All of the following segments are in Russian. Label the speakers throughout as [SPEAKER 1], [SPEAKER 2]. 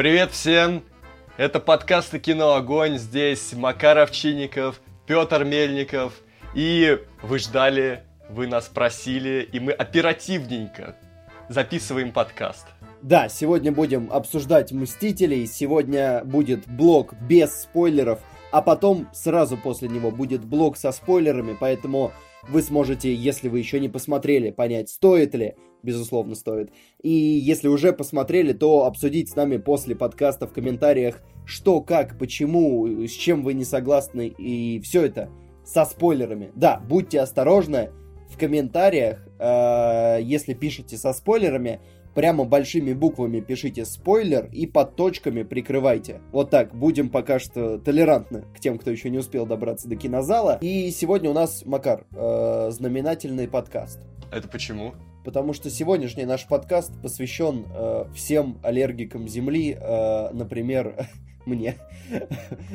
[SPEAKER 1] Привет всем! Это подкасты «Кино Огонь». Здесь Макар Овчинников, Петр Мельников. И вы ждали, вы нас просили, и мы оперативненько записываем подкаст.
[SPEAKER 2] Да, сегодня будем обсуждать «Мстителей», сегодня будет блок без спойлеров, а потом сразу после него будет блок со спойлерами, поэтому вы сможете, если вы еще не посмотрели, понять, стоит ли, безусловно, стоит. И если уже посмотрели, то обсудить с нами после подкаста в комментариях, что, как, почему, с чем вы не согласны, и все это со спойлерами. Да, будьте осторожны в комментариях, э, если пишете со спойлерами, прямо большими буквами пишите спойлер и под точками прикрывайте. Вот так, будем пока что толерантны к тем, кто еще не успел добраться до кинозала. И сегодня у нас, Макар, э, знаменательный подкаст.
[SPEAKER 1] Это почему?
[SPEAKER 2] Потому что сегодняшний наш подкаст посвящен э, всем аллергикам Земли, э, например, мне.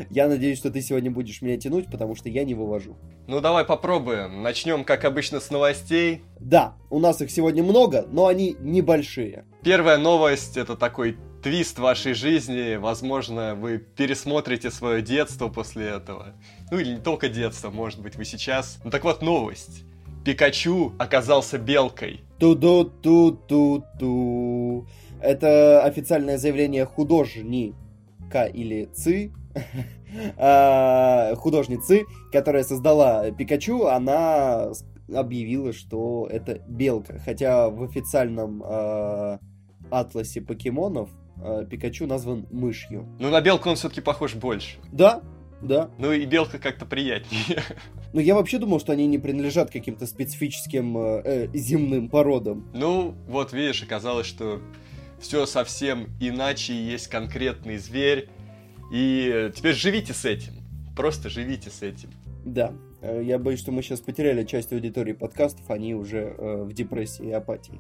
[SPEAKER 2] Я надеюсь, что ты сегодня будешь меня тянуть, потому что я не вывожу.
[SPEAKER 1] Ну давай попробуем. Начнем, как обычно, с новостей.
[SPEAKER 2] Да, у нас их сегодня много, но они небольшие.
[SPEAKER 1] Первая новость это такой твист вашей жизни. Возможно, вы пересмотрите свое детство после этого. Ну или не только детство, может быть, вы сейчас. Ну так вот, новость. Пикачу оказался белкой.
[SPEAKER 2] Ту-ду-ту-ту-ту. Это официальное заявление художника или Ци, а, художницы, которая создала Пикачу, она объявила, что это белка. Хотя в официальном э, атласе покемонов э, Пикачу назван мышью.
[SPEAKER 1] Ну, на белку он все-таки похож больше.
[SPEAKER 2] Да, да.
[SPEAKER 1] Ну и белка как-то приятнее.
[SPEAKER 2] Ну, я вообще думал, что они не принадлежат каким-то специфическим э, э, земным породам.
[SPEAKER 1] Ну, вот видишь, оказалось, что все совсем иначе, есть конкретный зверь. И теперь живите с этим. Просто живите с этим.
[SPEAKER 2] Да. Э, я боюсь, что мы сейчас потеряли часть аудитории подкастов, они уже э, в депрессии и апатии.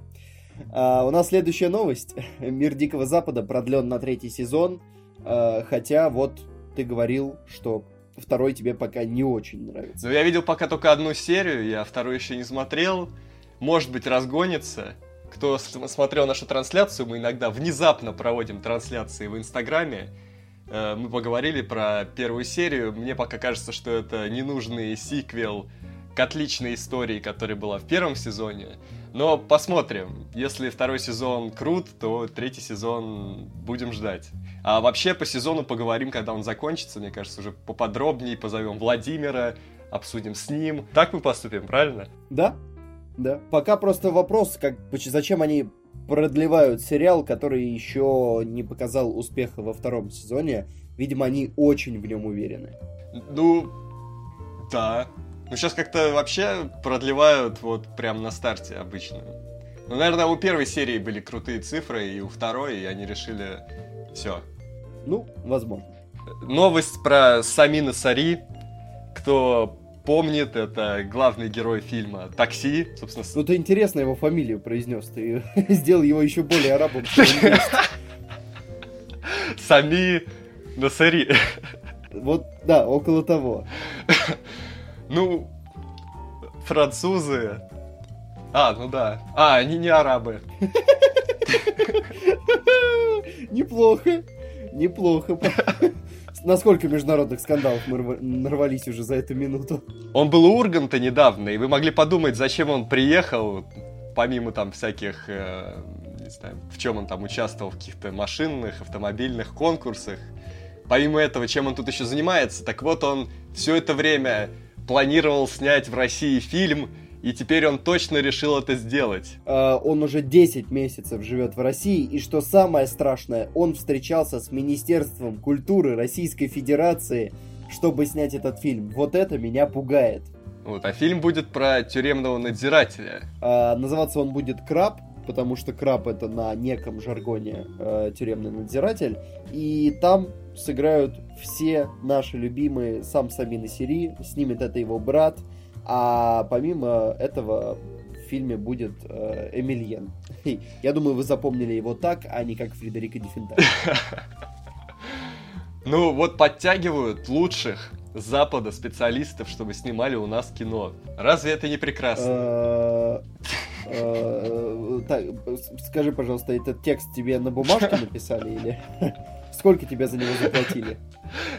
[SPEAKER 2] А, у нас следующая новость. Мир Дикого Запада продлен на третий сезон. А, хотя вот ты говорил, что второй тебе пока не очень нравится.
[SPEAKER 1] Ну, я видел пока только одну серию, я вторую еще не смотрел. Может быть, разгонится. Кто смотрел нашу трансляцию, мы иногда внезапно проводим трансляции в Инстаграме. Э, мы поговорили про первую серию. Мне пока кажется, что это ненужный сиквел к отличной истории, которая была в первом сезоне. Но посмотрим. Если второй сезон крут, то третий сезон будем ждать. А вообще по сезону поговорим, когда он закончится. Мне кажется, уже поподробнее позовем Владимира, обсудим с ним. Так мы поступим, правильно?
[SPEAKER 2] Да, да. Пока просто вопрос, как, зачем они продлевают сериал, который еще не показал успеха во втором сезоне. Видимо, они очень в нем уверены.
[SPEAKER 1] Ну, да. Ну, сейчас как-то вообще продлевают вот прям на старте обычно. Ну, наверное, у первой серии были крутые цифры, и у второй, и они решили все,
[SPEAKER 2] ну, возможно.
[SPEAKER 1] Новость про Самина Сари. Кто помнит, это главный герой фильма «Такси».
[SPEAKER 2] Собственно, ну, ты интересно его фамилию произнес. Ты сделал его еще более арабом.
[SPEAKER 1] Сами Насари.
[SPEAKER 2] Вот, да, около того.
[SPEAKER 1] Ну, французы. А, ну да. А, они не арабы.
[SPEAKER 2] Неплохо. Неплохо. Насколько международных скандалов мы нарвались уже за эту минуту?
[SPEAKER 1] Он был у Урганта недавно, и вы могли подумать, зачем он приехал, помимо там всяких, э, не знаю, в чем он там участвовал, в каких-то машинных, автомобильных конкурсах. Помимо этого, чем он тут еще занимается? Так вот, он все это время планировал снять в России фильм, и теперь он точно решил это сделать.
[SPEAKER 2] Uh, он уже 10 месяцев живет в России, и что самое страшное, он встречался с Министерством культуры Российской Федерации, чтобы снять этот фильм. Вот это меня пугает.
[SPEAKER 1] Вот, а фильм будет про тюремного надзирателя.
[SPEAKER 2] Uh, называться он будет «Краб», потому что краб это на неком жаргоне э, тюремный надзиратель, и там сыграют все наши любимые сам Самин Сири, снимет это его брат, а помимо этого в фильме будет э, Эмильен. Я думаю, вы запомнили его так, а не как Фредерика Дефенда.
[SPEAKER 1] Ну, вот подтягивают лучших Запада специалистов, чтобы снимали у нас кино. Разве это не прекрасно? Э,
[SPEAKER 2] э, скажи, пожалуйста, этот текст тебе на бумажке написали или... Сколько тебе за него заплатили?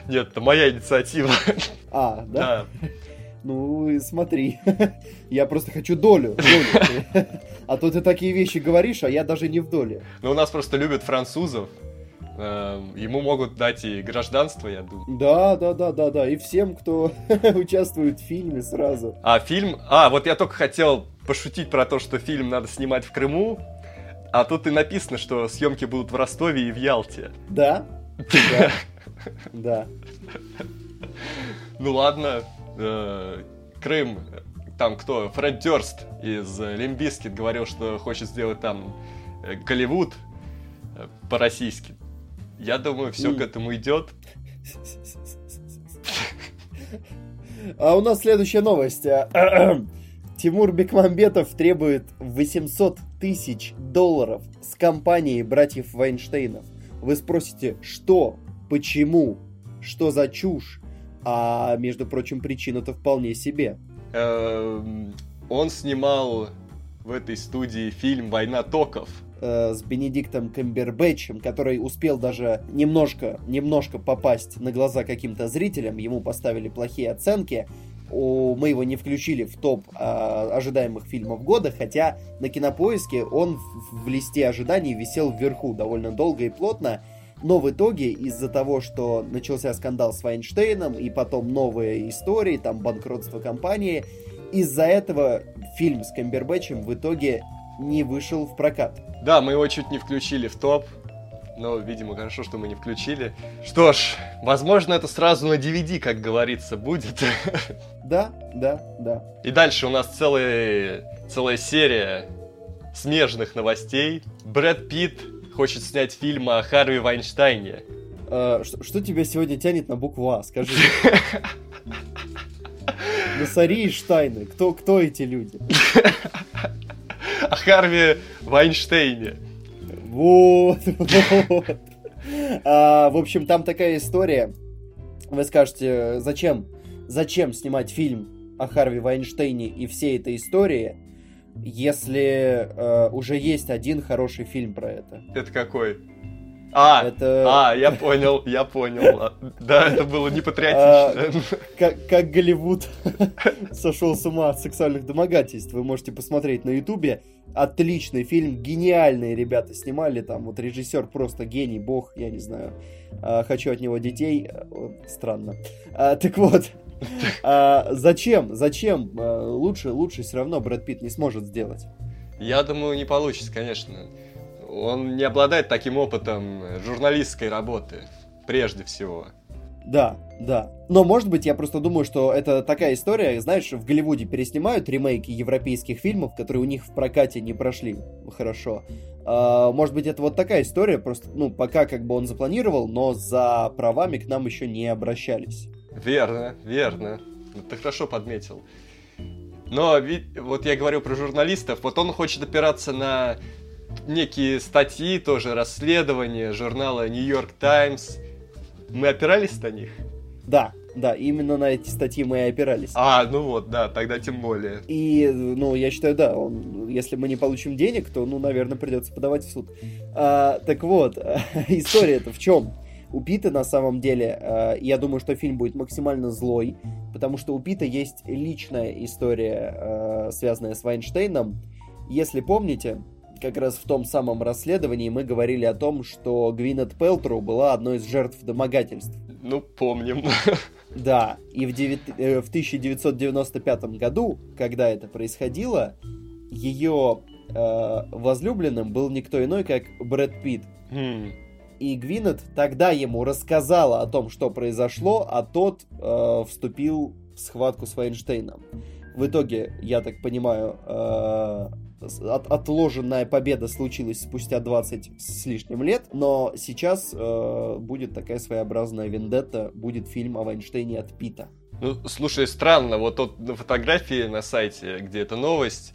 [SPEAKER 1] Нет, это моя инициатива.
[SPEAKER 2] А, да? Да. Ну, смотри. Я просто хочу долю. долю. А то ты такие вещи говоришь, а я даже не в доле.
[SPEAKER 1] Ну, у нас просто любят французов. Эм, ему могут дать и гражданство, я думаю.
[SPEAKER 2] Да, да, да, да, да. И всем, кто участвует в фильме сразу.
[SPEAKER 1] А фильм... А, вот я только хотел пошутить про то, что фильм надо снимать в Крыму. А тут и написано, что съемки будут в Ростове и в Ялте.
[SPEAKER 2] Да? Да. Да.
[SPEAKER 1] Ну ладно, э, Крым, там кто? Фред Дёрст из Limp Bizkit говорил, что хочет сделать там э, Голливуд э, по-российски. Я думаю, все к этому идет.
[SPEAKER 2] А у нас следующая новость. Тимур Бекмамбетов требует 800 тысяч долларов с компанией братьев Вайнштейнов. Вы спросите, что, почему, что за чушь? А, между прочим, причина-то вполне себе.
[SPEAKER 1] Эм, он снимал в этой студии фильм «Война токов»,
[SPEAKER 2] э, с Бенедиктом Камбербэтчем, который успел даже немножко, немножко попасть на глаза каким-то зрителям, ему поставили плохие оценки, мы его не включили в топ а, ожидаемых фильмов года, хотя на кинопоиске он в листе ожиданий висел вверху довольно долго и плотно. Но в итоге, из-за того, что начался скандал с Вайнштейном, и потом новые истории, там банкротство компании, из-за этого фильм с Камбербэтчем в итоге не вышел в прокат.
[SPEAKER 1] Да, мы его чуть не включили в топ, но, видимо, хорошо, что мы не включили. Что ж, возможно, это сразу на DVD, как говорится, будет.
[SPEAKER 2] Да, да, да.
[SPEAKER 1] И дальше у нас целая, целая серия смежных новостей. Брэд Питт хочет снять фильм о Харви Вайнштейне.
[SPEAKER 2] А, что, что тебя сегодня тянет на букву А, скажи. Насари и Штайны. Кто, кто эти люди?
[SPEAKER 1] О Харви Вайнштейне.
[SPEAKER 2] Вот, вот. А, в общем, там такая история. Вы скажете, зачем, зачем снимать фильм о Харви Вайнштейне и всей этой истории, если э, уже есть один хороший фильм про это?
[SPEAKER 1] Это какой? А, это... а, я понял, я понял. Да, это было не патриотично.
[SPEAKER 2] А, как, как Голливуд сошел с ума от сексуальных домогательств. Вы можете посмотреть на Ютубе. Отличный фильм, гениальные ребята снимали там. Вот режиссер просто гений, бог, я не знаю. А, хочу от него детей. Странно. А, так вот, а, зачем, зачем? А, лучше, лучше все равно Брэд Питт не сможет сделать.
[SPEAKER 1] Я думаю, не получится, конечно он не обладает таким опытом журналистской работы, прежде всего.
[SPEAKER 2] Да, да. Но, может быть, я просто думаю, что это такая история, знаешь, в Голливуде переснимают ремейки европейских фильмов, которые у них в прокате не прошли хорошо. А, может быть, это вот такая история, просто, ну, пока как бы он запланировал, но за правами к нам еще не обращались.
[SPEAKER 1] Верно, верно. Ты хорошо подметил. Но вот я говорю про журналистов, вот он хочет опираться на некие статьи, тоже расследования журнала York Times. Мы опирались на них?
[SPEAKER 2] Да, да, именно на эти статьи мы и опирались.
[SPEAKER 1] А, ну вот, да, тогда тем более.
[SPEAKER 2] И, ну, я считаю, да, он, если мы не получим денег, то, ну, наверное, придется подавать в суд. А, так вот, история-то в чем? У Пита на самом деле, а, я думаю, что фильм будет максимально злой, потому что у Пита есть личная история, а, связанная с Вайнштейном. Если помните, как раз в том самом расследовании мы говорили о том, что Гвинет Пелтру была одной из жертв домогательств.
[SPEAKER 1] Ну, помним.
[SPEAKER 2] Да, и в, 9, э, в 1995 году, когда это происходило, ее э, возлюбленным был никто иной, как Брэд Питт.
[SPEAKER 1] Хм.
[SPEAKER 2] И Гвинет тогда ему рассказала о том, что произошло, а тот э, вступил в схватку с Вайнштейном. В итоге, я так понимаю, э, от, отложенная победа случилась спустя 20 с лишним лет, но сейчас э, будет такая своеобразная вендетта, будет фильм о Вайнштейне от Пита.
[SPEAKER 1] Ну, слушай, странно, вот тут на фотографии на сайте, где эта новость,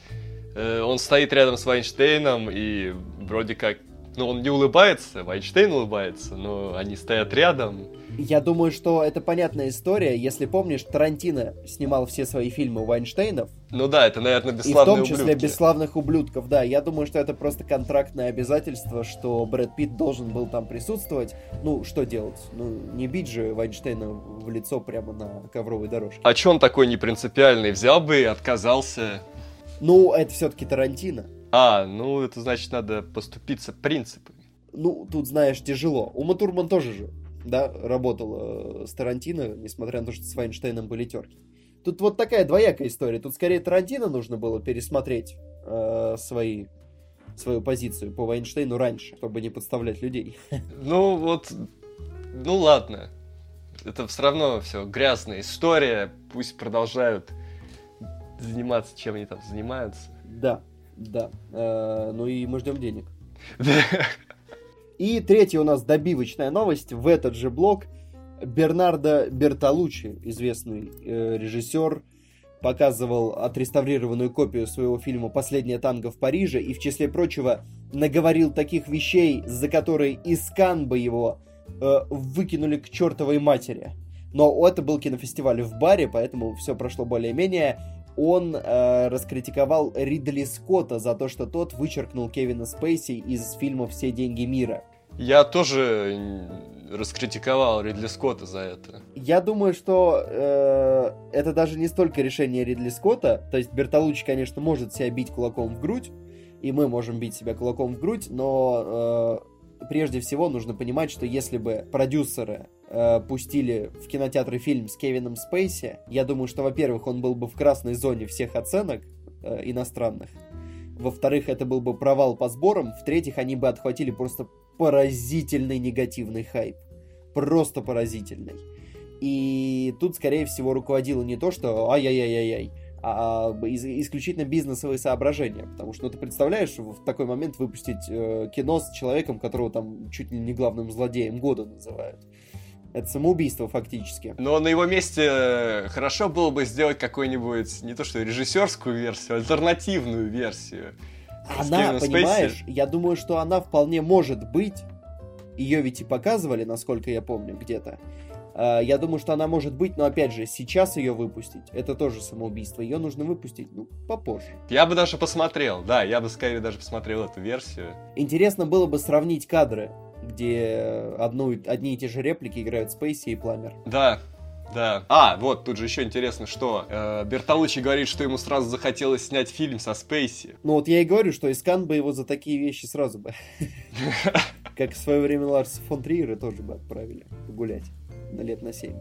[SPEAKER 1] э, он стоит рядом с Вайнштейном и вроде как Ну, он не улыбается, Вайнштейн улыбается, но они стоят рядом.
[SPEAKER 2] Я думаю, что это понятная история. Если помнишь, Тарантино снимал все свои фильмы Вайнштейнов.
[SPEAKER 1] Ну да, это, наверное, бесславные
[SPEAKER 2] И в том числе
[SPEAKER 1] ублюдки.
[SPEAKER 2] бесславных ублюдков, да. Я думаю, что это просто контрактное обязательство, что Брэд Питт должен был там присутствовать. Ну, что делать? Ну, не бить же Вайнштейна в лицо прямо на ковровой дорожке.
[SPEAKER 1] А чё он такой непринципиальный? Взял бы и отказался.
[SPEAKER 2] Ну, это все-таки Тарантино.
[SPEAKER 1] А, ну это значит, надо поступиться принципами.
[SPEAKER 2] Ну, тут, знаешь, тяжело. Ума Турман тоже же, да, работала э, с Тарантино, несмотря на то, что с Вайнштейном были терки. Тут вот такая двоякая история. Тут скорее Тарантино нужно было пересмотреть э, свои, свою позицию по Вайнштейну раньше, чтобы не подставлять людей.
[SPEAKER 1] Ну вот, ну ладно. Это все равно все грязная история. Пусть продолжают заниматься, чем они там занимаются.
[SPEAKER 2] Да, да. Э, ну и мы ждем денег. И третья у нас добивочная новость. В этот же блок Бернардо Бертолуччи, известный э, режиссер, показывал отреставрированную копию своего фильма «Последнее танго в Париже» и, в числе прочего, наговорил таких вещей, за которые из Канбы его э, выкинули к чертовой матери. Но это был кинофестиваль в баре, поэтому все прошло более-менее. Он э, раскритиковал Ридли Скотта за то, что тот вычеркнул Кевина Спейси из фильма «Все деньги мира».
[SPEAKER 1] Я тоже раскритиковал Ридли Скотта за это.
[SPEAKER 2] Я думаю, что э, это даже не столько решение Ридли Скотта. То есть Бертолуччи, конечно, может себя бить кулаком в грудь, и мы можем бить себя кулаком в грудь, но э, прежде всего нужно понимать, что если бы продюсеры э, пустили в кинотеатры фильм с Кевином Спейси, я думаю, что, во-первых, он был бы в красной зоне всех оценок э, иностранных. Во-вторых, это был бы провал по сборам. В-третьих, они бы отхватили просто поразительный негативный хайп. Просто поразительный. И тут, скорее всего, руководило не то, что ай-яй-яй-яй-яй, а из- исключительно бизнесовые соображения. Потому что, ну, ты представляешь, в такой момент выпустить э, кино с человеком, которого там чуть ли не главным злодеем года называют. Это самоубийство фактически.
[SPEAKER 1] Но на его месте э, хорошо было бы сделать какую-нибудь, не то что режиссерскую версию, а альтернативную версию.
[SPEAKER 2] Она, понимаешь, я думаю, что она вполне может быть. Ее ведь и показывали, насколько я помню, где-то. А, Я думаю, что она может быть, но опять же, сейчас ее выпустить, это тоже самоубийство. Ее нужно выпустить, ну, попозже.
[SPEAKER 1] Я бы даже посмотрел, да, я бы скорее даже посмотрел эту версию.
[SPEAKER 2] Интересно было бы сравнить кадры, где одну, одни и те же реплики играют Спейси и Пламер.
[SPEAKER 1] Да, да. А, вот, тут же еще интересно, что э, Бертолуччи говорит, что ему сразу захотелось снять фильм со Спейси.
[SPEAKER 2] Ну вот я и говорю, что Искан бы его за такие вещи сразу бы. Как в свое время Ларса фон Триера тоже бы отправили погулять на лет на 7.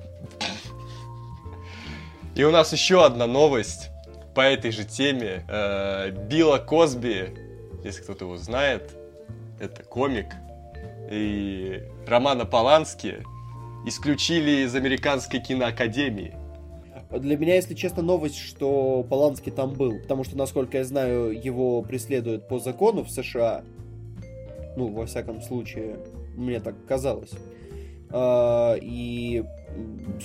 [SPEAKER 1] И у нас еще одна новость по этой же теме. Э, Билла Косби, если кто-то его знает, это комик, и Романа Полански исключили из Американской киноакадемии.
[SPEAKER 2] Для меня, если честно, новость, что Поланский там был. Потому что, насколько я знаю, его преследуют по закону в США. Ну, во всяком случае, мне так казалось. А, И,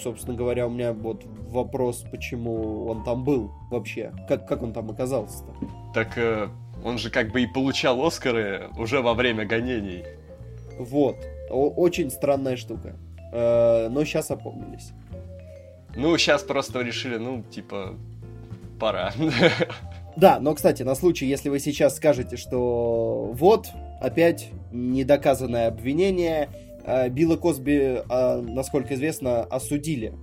[SPEAKER 2] собственно говоря, у меня вот вопрос, почему он там был вообще. Как, как он там оказался-то?
[SPEAKER 1] Так э, он же как бы и получал Оскары уже во время гонений.
[SPEAKER 2] Вот. Очень странная штука. А, Но сейчас опомнились.
[SPEAKER 1] Ну, сейчас просто решили, ну, типа, пора.
[SPEAKER 2] Да, но, кстати, на случай, если вы сейчас скажете, что вот, опять недоказанное обвинение, э, Билла Косби, э, насколько известно, осудили.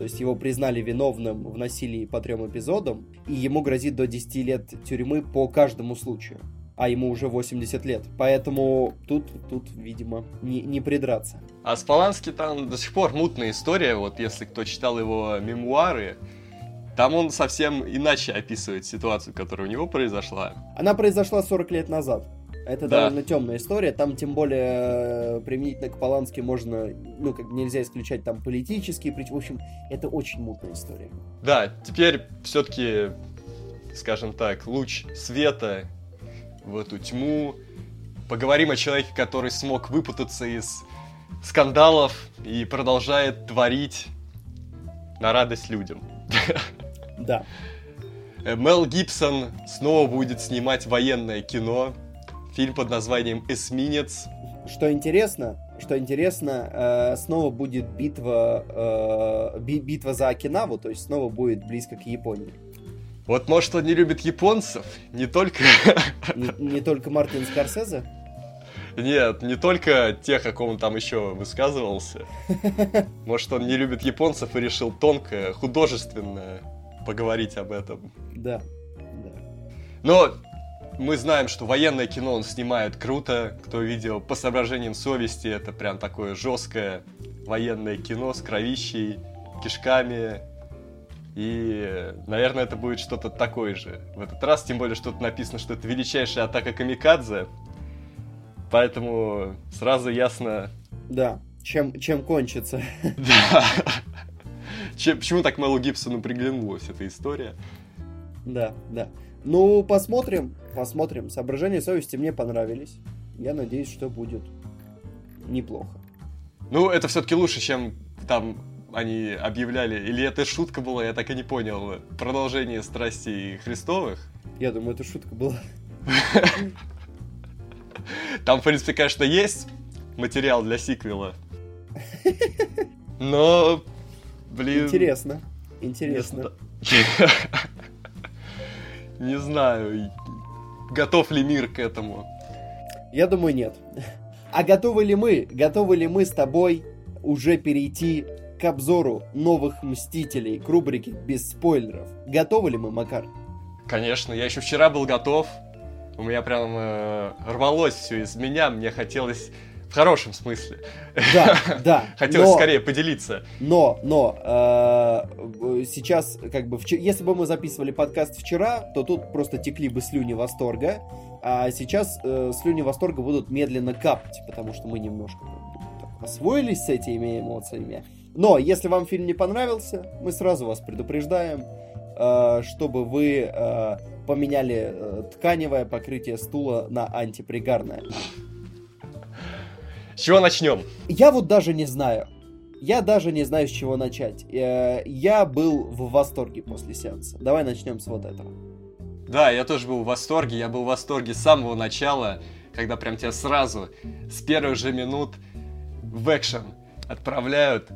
[SPEAKER 2] То есть его признали виновным в насилии по трем эпизодам, и ему грозит до 10 лет тюрьмы по каждому случаю. А ему уже 80 лет. Поэтому тут, тут видимо, не, не придраться.
[SPEAKER 1] А с Полански там до сих пор мутная история, вот если кто читал его мемуары, там он совсем иначе описывает ситуацию, которая у него произошла.
[SPEAKER 2] Она произошла 40 лет назад. Это
[SPEAKER 1] Да.
[SPEAKER 2] довольно темная история. Там, тем более, э, применительно к Полански можно, ну, как нельзя исключать там политические причины. В общем, это очень мутная история.
[SPEAKER 1] Да, теперь все-таки, скажем так, луч света в эту тьму. Поговорим о человеке, который смог выпутаться из скандалов и продолжает творить на радость людям.
[SPEAKER 2] Да.
[SPEAKER 1] Э, Мел Гибсон снова будет снимать военное кино. Фильм под названием «Эсминец».
[SPEAKER 2] Что интересно, что интересно, э, снова будет битва, э, битва за Окинаву, то есть снова будет близко к Японии.
[SPEAKER 1] Вот, может, он не любит японцев, не только...
[SPEAKER 2] Не, не только Мартин Скорсезе?
[SPEAKER 1] Нет, не только тех, о ком он там еще высказывался. Может, он не любит японцев и решил тонко, художественно поговорить об этом.
[SPEAKER 2] Да, да.
[SPEAKER 1] Но мы знаем, что военное кино он снимает круто. Кто видел по соображениям совести, это прям такое жесткое военное кино с кровищей, кишками. И, наверное, это будет что-то такое же в этот раз. Тем более, что тут написано, что это величайшая атака Камикадзе. Поэтому сразу ясно...
[SPEAKER 2] Да, чем, чем кончится.
[SPEAKER 1] Да. Чем, почему так Мэлу Гибсону приглянулась эта история?
[SPEAKER 2] Да, да. Ну, посмотрим, посмотрим. Соображения совести мне понравились. Я надеюсь, что будет неплохо.
[SPEAKER 1] Ну, это все-таки лучше, чем там они объявляли. Или это шутка была, я так и не понял. Продолжение страстей Христовых.
[SPEAKER 2] Я думаю, это шутка была.
[SPEAKER 1] Там, в принципе, конечно, есть материал для сиквела. Но, блин...
[SPEAKER 2] Интересно. Интересно.
[SPEAKER 1] Не знаю, готов ли мир к этому.
[SPEAKER 2] Я думаю, нет. А готовы ли мы, готовы ли мы с тобой уже перейти к обзору новых Мстителей, к рубрике без спойлеров? Готовы ли мы, Макар?
[SPEAKER 1] Конечно, я еще вчера был готов. У меня прям э, рвалось все из меня, мне хотелось в хорошем смысле.
[SPEAKER 2] Да, да.
[SPEAKER 1] Хотелось но, скорее поделиться.
[SPEAKER 2] Но, но, э, сейчас, как бы, вчера, если бы мы записывали подкаст вчера, то тут просто текли бы слюни восторга, а сейчас э, слюни восторга будут медленно капать, потому что мы немножко так, освоились с этими эмоциями. Но, если вам фильм не понравился, мы сразу вас предупреждаем, э, чтобы вы э, поменяли э, тканевое покрытие стула на антипригарное.
[SPEAKER 1] С чего начнем?
[SPEAKER 2] Я вот даже не знаю. Я даже не знаю, с чего начать. Э, я был в восторге после сеанса. Давай начнем с вот этого.
[SPEAKER 1] Да, я тоже был в восторге. Я был в восторге с самого начала, когда прям тебя сразу, с первых же минут в экшен отправляют.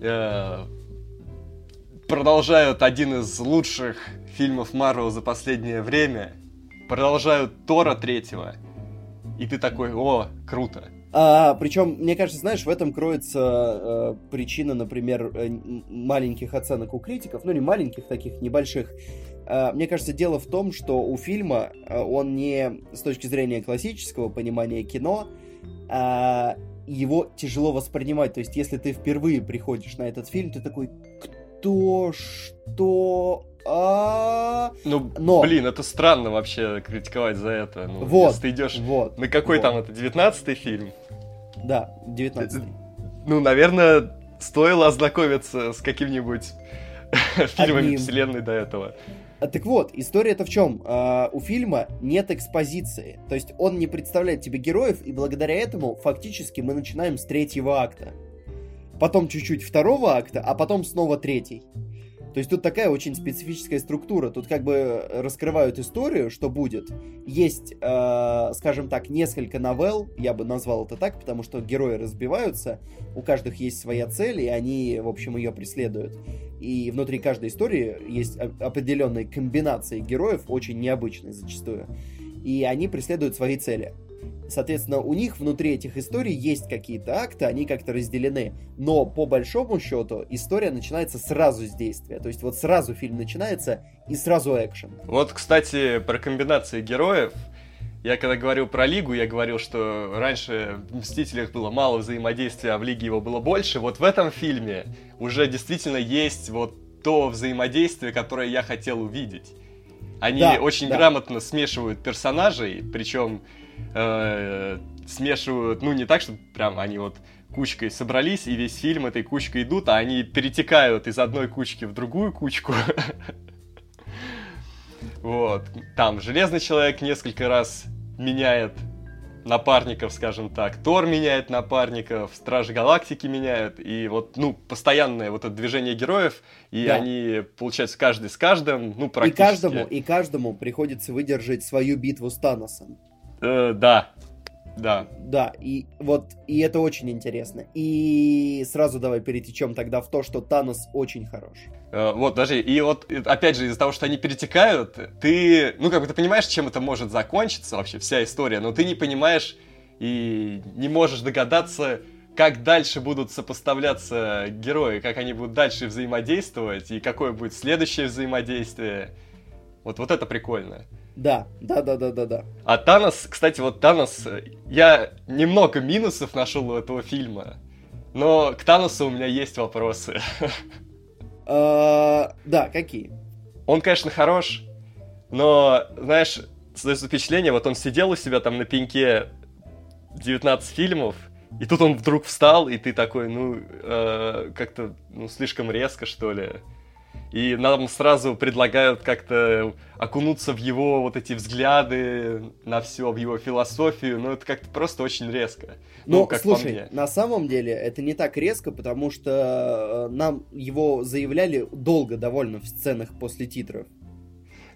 [SPEAKER 1] Э, продолжают один из лучших фильмов Марвел за последнее время. Продолжают Тора третьего. И ты такой, о, круто.
[SPEAKER 2] А, причем, мне кажется, знаешь, в этом кроется э, причина, например, э, маленьких оценок у критиков, ну не маленьких таких, небольших. Э, мне кажется, дело в том, что у фильма э, он не с точки зрения классического понимания кино, э, его тяжело воспринимать. То есть, если ты впервые приходишь на этот фильм, ты такой, кто, что, а...
[SPEAKER 1] Ну, Но... блин, это странно вообще критиковать за это. Ну, вот, если ты идешь вот, на какой вот. там это, девятнадцатый фильм?
[SPEAKER 2] Да, девятнадцатый.
[SPEAKER 1] Ну, наверное, стоило ознакомиться с каким-нибудь фильмами вселенной до этого.
[SPEAKER 2] А, так вот, история-то в чем? А, у фильма нет экспозиции. То есть он не представляет тебе героев, и благодаря этому фактически мы начинаем с третьего акта. Потом чуть-чуть второго акта, а потом снова третий. То есть тут такая очень специфическая структура. Тут как бы раскрывают историю, что будет. Есть, э, скажем так, несколько новелл, я бы назвал это так, потому что герои разбиваются, у каждых есть своя цель, и они, в общем, ее преследуют. И внутри каждой истории есть определенные комбинации героев, очень необычные зачастую. И они преследуют свои цели. Соответственно, у них внутри этих историй есть какие-то акты, они как-то разделены. Но по большому счету история начинается сразу с действия. То есть вот сразу фильм начинается и сразу экшен.
[SPEAKER 1] Вот, кстати, про комбинации героев. Я когда говорил про Лигу, я говорил, что раньше в Мстителях было мало взаимодействия, а в Лиге его было больше. Вот в этом фильме уже действительно есть вот то взаимодействие, которое я хотел увидеть. Они да, очень да. грамотно смешивают персонажей, причем э, смешивают, ну не так, что прям они вот кучкой собрались, и весь фильм этой кучкой идут, а они перетекают из одной кучки в другую кучку. Вот. Там Железный Человек несколько раз меняет напарников, скажем так. Тор меняет напарников, Стражи Галактики меняют. И вот, ну, постоянное вот это движение героев, и да. они, получается, каждый с каждым, ну, практически.
[SPEAKER 2] И каждому, и каждому приходится выдержать свою битву с Таносом.
[SPEAKER 1] Э, да, да.
[SPEAKER 2] Да, и вот, и это очень интересно. И сразу давай перетечем тогда в то, что Танос очень хорош.
[SPEAKER 1] Э, вот, даже, и вот, опять же, из-за того, что они перетекают, ты, ну, как бы ты понимаешь, чем это может закончиться вообще, вся история, но ты не понимаешь и не можешь догадаться, как дальше будут сопоставляться герои, как они будут дальше взаимодействовать, и какое будет следующее взаимодействие. Вот, вот это прикольно.
[SPEAKER 2] Да, да, да, да, да, да.
[SPEAKER 1] А Танос, кстати, вот Танос, я немного минусов нашел у этого фильма, но к Таносу у меня есть вопросы.
[SPEAKER 2] А, да, какие?
[SPEAKER 1] Он, конечно, хорош, но, знаешь, создается впечатление, вот он сидел у себя там на пеньке 19 фильмов, и тут он вдруг встал, и ты такой, ну, э, как-то, ну, слишком резко, что ли. И нам сразу предлагают как-то окунуться в его вот эти взгляды на все, в его философию. Ну, это как-то просто очень резко.
[SPEAKER 2] Ну,
[SPEAKER 1] ну как
[SPEAKER 2] слушай, на самом деле это не так резко, потому что э, нам его заявляли долго довольно в сценах после титров.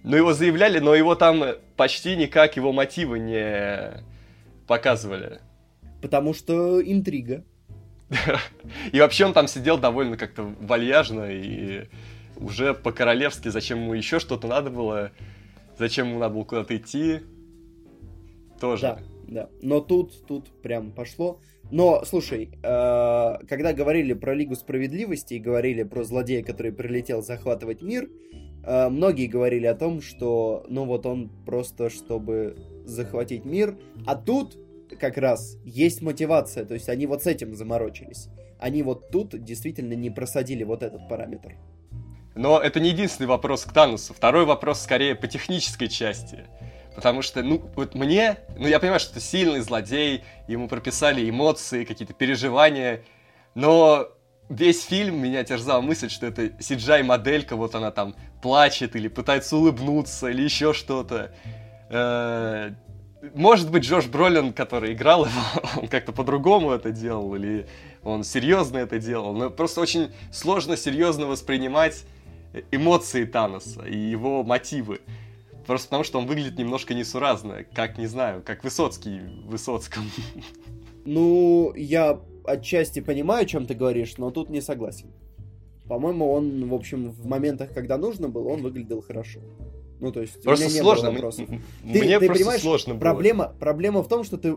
[SPEAKER 1] Ну, его заявляли, но его там почти никак его мотивы не показывали.
[SPEAKER 2] Потому что интрига.
[SPEAKER 1] И вообще он там сидел довольно как-то вальяжно и уже по-королевски, зачем ему еще что-то надо было, зачем ему надо было куда-то идти, тоже.
[SPEAKER 2] Да, да. Но тут, тут прям пошло. Но, слушай, э, когда говорили про Лигу Справедливости и говорили про злодея, который прилетел захватывать мир, э, многие говорили о том, что, ну вот он просто, чтобы захватить мир, а тут как раз есть мотивация, то есть они вот с этим заморочились. Они вот тут действительно не просадили вот этот параметр.
[SPEAKER 1] Но это не единственный вопрос к Танусу. Второй вопрос скорее по технической части. Потому что, ну, вот мне, ну, я понимаю, что это сильный злодей, ему прописали эмоции, какие-то переживания, но весь фильм меня терзала мысль, что это CGI-моделька, вот она там плачет или пытается улыбнуться или еще что-то. Э, может быть, Джош Бролин, который играл его, он как-то по-другому это делал, или он серьезно это делал. Но просто очень сложно серьезно воспринимать эмоции Таноса и его мотивы. Просто потому, что он выглядит немножко несуразно, как, не знаю, как Высоцкий в Высоцком.
[SPEAKER 2] Ну, я отчасти понимаю, о чем ты говоришь, но тут не согласен. По-моему, он, в общем, в моментах, когда нужно было, он выглядел хорошо. Ну, то есть,
[SPEAKER 1] просто
[SPEAKER 2] у меня не
[SPEAKER 1] сложно.
[SPEAKER 2] было вопросов.
[SPEAKER 1] Ты,
[SPEAKER 2] Мне
[SPEAKER 1] ты
[SPEAKER 2] просто
[SPEAKER 1] сложно было.
[SPEAKER 2] Проблема, проблема в том, что ты,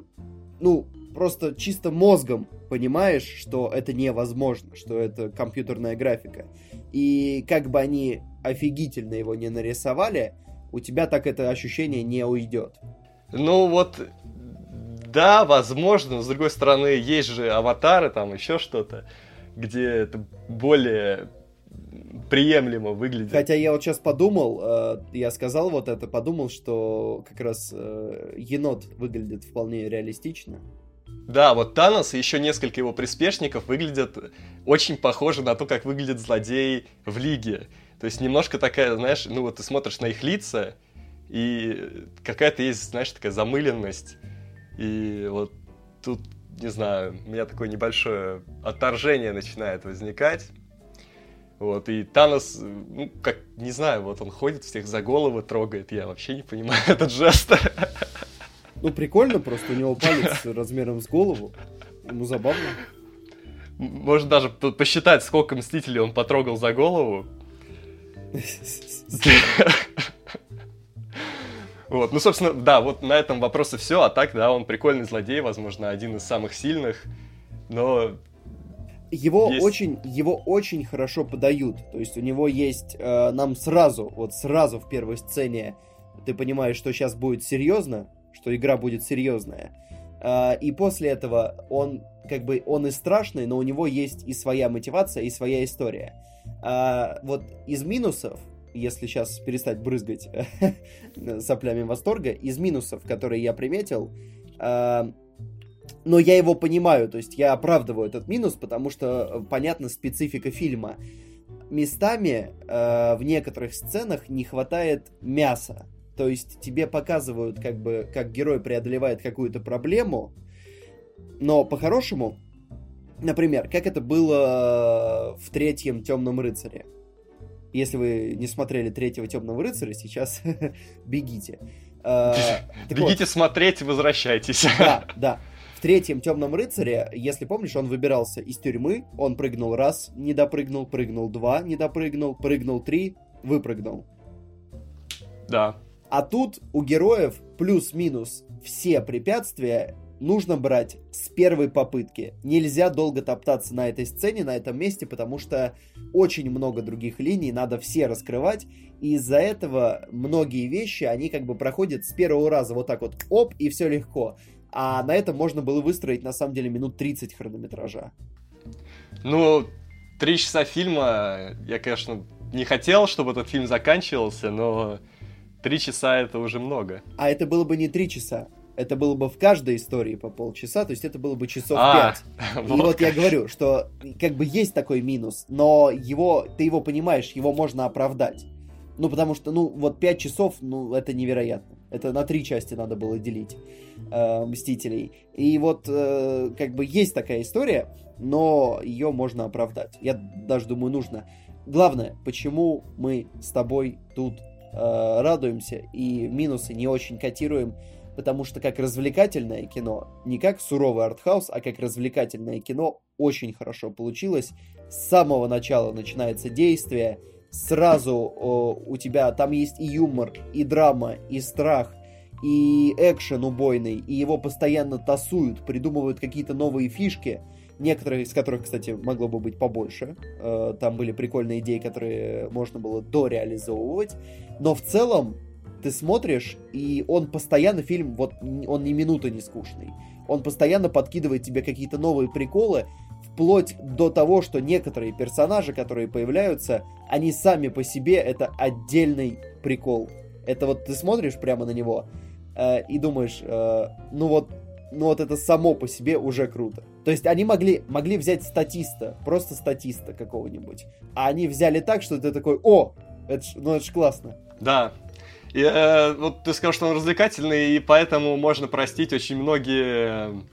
[SPEAKER 2] ну, просто чисто мозгом понимаешь, что это невозможно, что это компьютерная графика. И как бы они офигительно его не нарисовали, у тебя так это ощущение не уйдет.
[SPEAKER 1] Ну вот, да, возможно, но с другой стороны, есть же аватары, там еще что-то, где это более приемлемо выглядит.
[SPEAKER 2] Хотя я вот сейчас подумал, э, я сказал вот это, подумал, что как раз э, енот выглядит вполне реалистично.
[SPEAKER 1] Да, вот Танос и еще несколько его приспешников выглядят очень похоже на то, как выглядит злодей в Лиге. То есть немножко такая, знаешь, ну вот ты смотришь на их лица, и какая-то есть, знаешь, такая замыленность. И вот тут, не знаю, у меня такое небольшое отторжение начинает возникать. Вот, и Танос, ну, как, не знаю, вот он ходит, всех за головы трогает, я вообще не понимаю этот жест.
[SPEAKER 2] Ну, прикольно, просто у него палец размером с голову. Ему забавно.
[SPEAKER 1] Можно даже посчитать, сколько Мстителей он потрогал за голову. Вот, ну, собственно, да, вот на этом вопросы все, а так, да, он прикольный злодей, возможно, один из самых сильных, но
[SPEAKER 2] его есть... очень, его очень хорошо подают. То есть у него есть э, нам сразу, вот сразу в первой сцене ты понимаешь, что сейчас будет серьезно, что игра будет серьезная. Э, и после этого он как бы он и страшный, но у него есть и своя мотивация, и своя история. Э, вот из минусов, если сейчас перестать брызгать соплями восторга, из минусов, которые я приметил, э, но я его понимаю, то есть я оправдываю этот минус, потому что э, понятна специфика фильма. Местами э, в некоторых сценах не хватает мяса. То есть тебе показывают, как бы, как герой преодолевает какую-то проблему, но по-хорошему, например, как это было в третьем Темном рыцаре. Если вы не смотрели третьего Темного рыцаря, сейчас бегите.
[SPEAKER 1] Бегите смотреть, возвращайтесь.
[SPEAKER 2] Да, да. В третьем темном рыцаре, если помнишь, он выбирался из тюрьмы, он прыгнул раз, не допрыгнул, прыгнул два, не допрыгнул, прыгнул три, выпрыгнул.
[SPEAKER 1] Да.
[SPEAKER 2] А тут у героев плюс-минус все препятствия нужно брать с первой попытки. Нельзя долго топтаться на этой сцене, на этом месте, потому что очень много других линий, надо все раскрывать, и из-за этого многие вещи, они как бы проходят с первого раза вот так вот, оп, и все легко. А на этом можно было выстроить, на самом деле, минут 30 хронометража.
[SPEAKER 1] Ну, три часа фильма, я, конечно, не хотел, чтобы этот фильм заканчивался, но три часа это уже много.
[SPEAKER 2] А это было бы не три часа, это было бы в каждой истории по полчаса, то есть это было бы часов а, пять. Вот И вот я говорю, что как бы есть такой минус, но его, ты его понимаешь, его можно оправдать. Ну, потому что, ну, вот 5 часов, ну, это невероятно. Это на три части надо было делить э, Мстителей. И вот, э, как бы, есть такая история, но ее можно оправдать. Я даже думаю, нужно. Главное, почему мы с тобой тут радуемся и минусы не очень котируем, потому что как развлекательное кино, не как суровый артхаус, а как развлекательное кино очень хорошо получилось. С самого начала начинается действие, сразу о, у тебя там есть и юмор, и драма, и страх, и экшен убойный, и его постоянно тасуют, придумывают какие-то новые фишки, некоторые из которых, кстати, могло бы быть побольше. Э, там были прикольные идеи, которые можно было дореализовывать. Но в целом ты смотришь, и он постоянно, фильм, вот он ни минуты не скучный. Он постоянно подкидывает тебе какие-то новые приколы, вплоть до того, что некоторые персонажи, которые появляются, они сами по себе это отдельный прикол. Это вот ты смотришь прямо на него э, и думаешь, э, ну вот, ну вот это само по себе уже круто. То есть они могли, могли взять статиста, просто статиста какого-нибудь, а они взяли так, что ты такой, о, это ж, ну это ж классно.
[SPEAKER 1] Да, и, э, вот ты сказал, что он развлекательный, и поэтому можно простить очень многие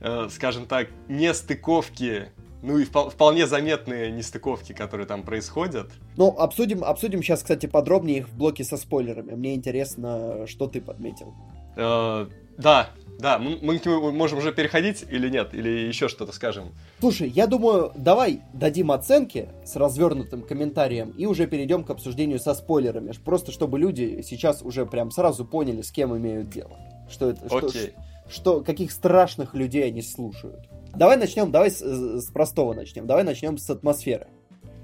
[SPEAKER 1] э, скажем так, нестыковки, ну и вполне заметные нестыковки, которые там происходят.
[SPEAKER 2] Ну, обсудим, обсудим сейчас, кстати, подробнее их в блоке со спойлерами. Мне интересно, что ты подметил.
[SPEAKER 1] Э, да, да, мы, мы можем уже переходить или нет, или еще что-то скажем.
[SPEAKER 2] Слушай, я думаю, давай дадим оценки с развернутым комментарием и уже перейдем к обсуждению со спойлерами. Просто чтобы люди сейчас уже прям сразу поняли, с кем имеют дело. Что это, Окей. Что, что, каких страшных людей они слушают. Давай начнем, давай с, с простого начнем. Давай начнем с атмосферы.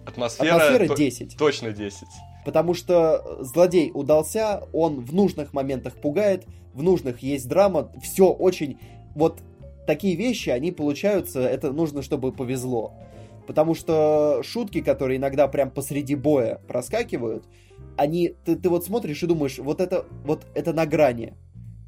[SPEAKER 1] Атмосфера, Атмосфера 10. Точно 10.
[SPEAKER 2] Потому что злодей удался, он в нужных моментах пугает, в нужных есть драма, все очень... Вот такие вещи, они получаются, это нужно, чтобы повезло. Потому что шутки, которые иногда прям посреди боя проскакивают, они, ты, ты вот смотришь и думаешь, вот это, вот это на грани.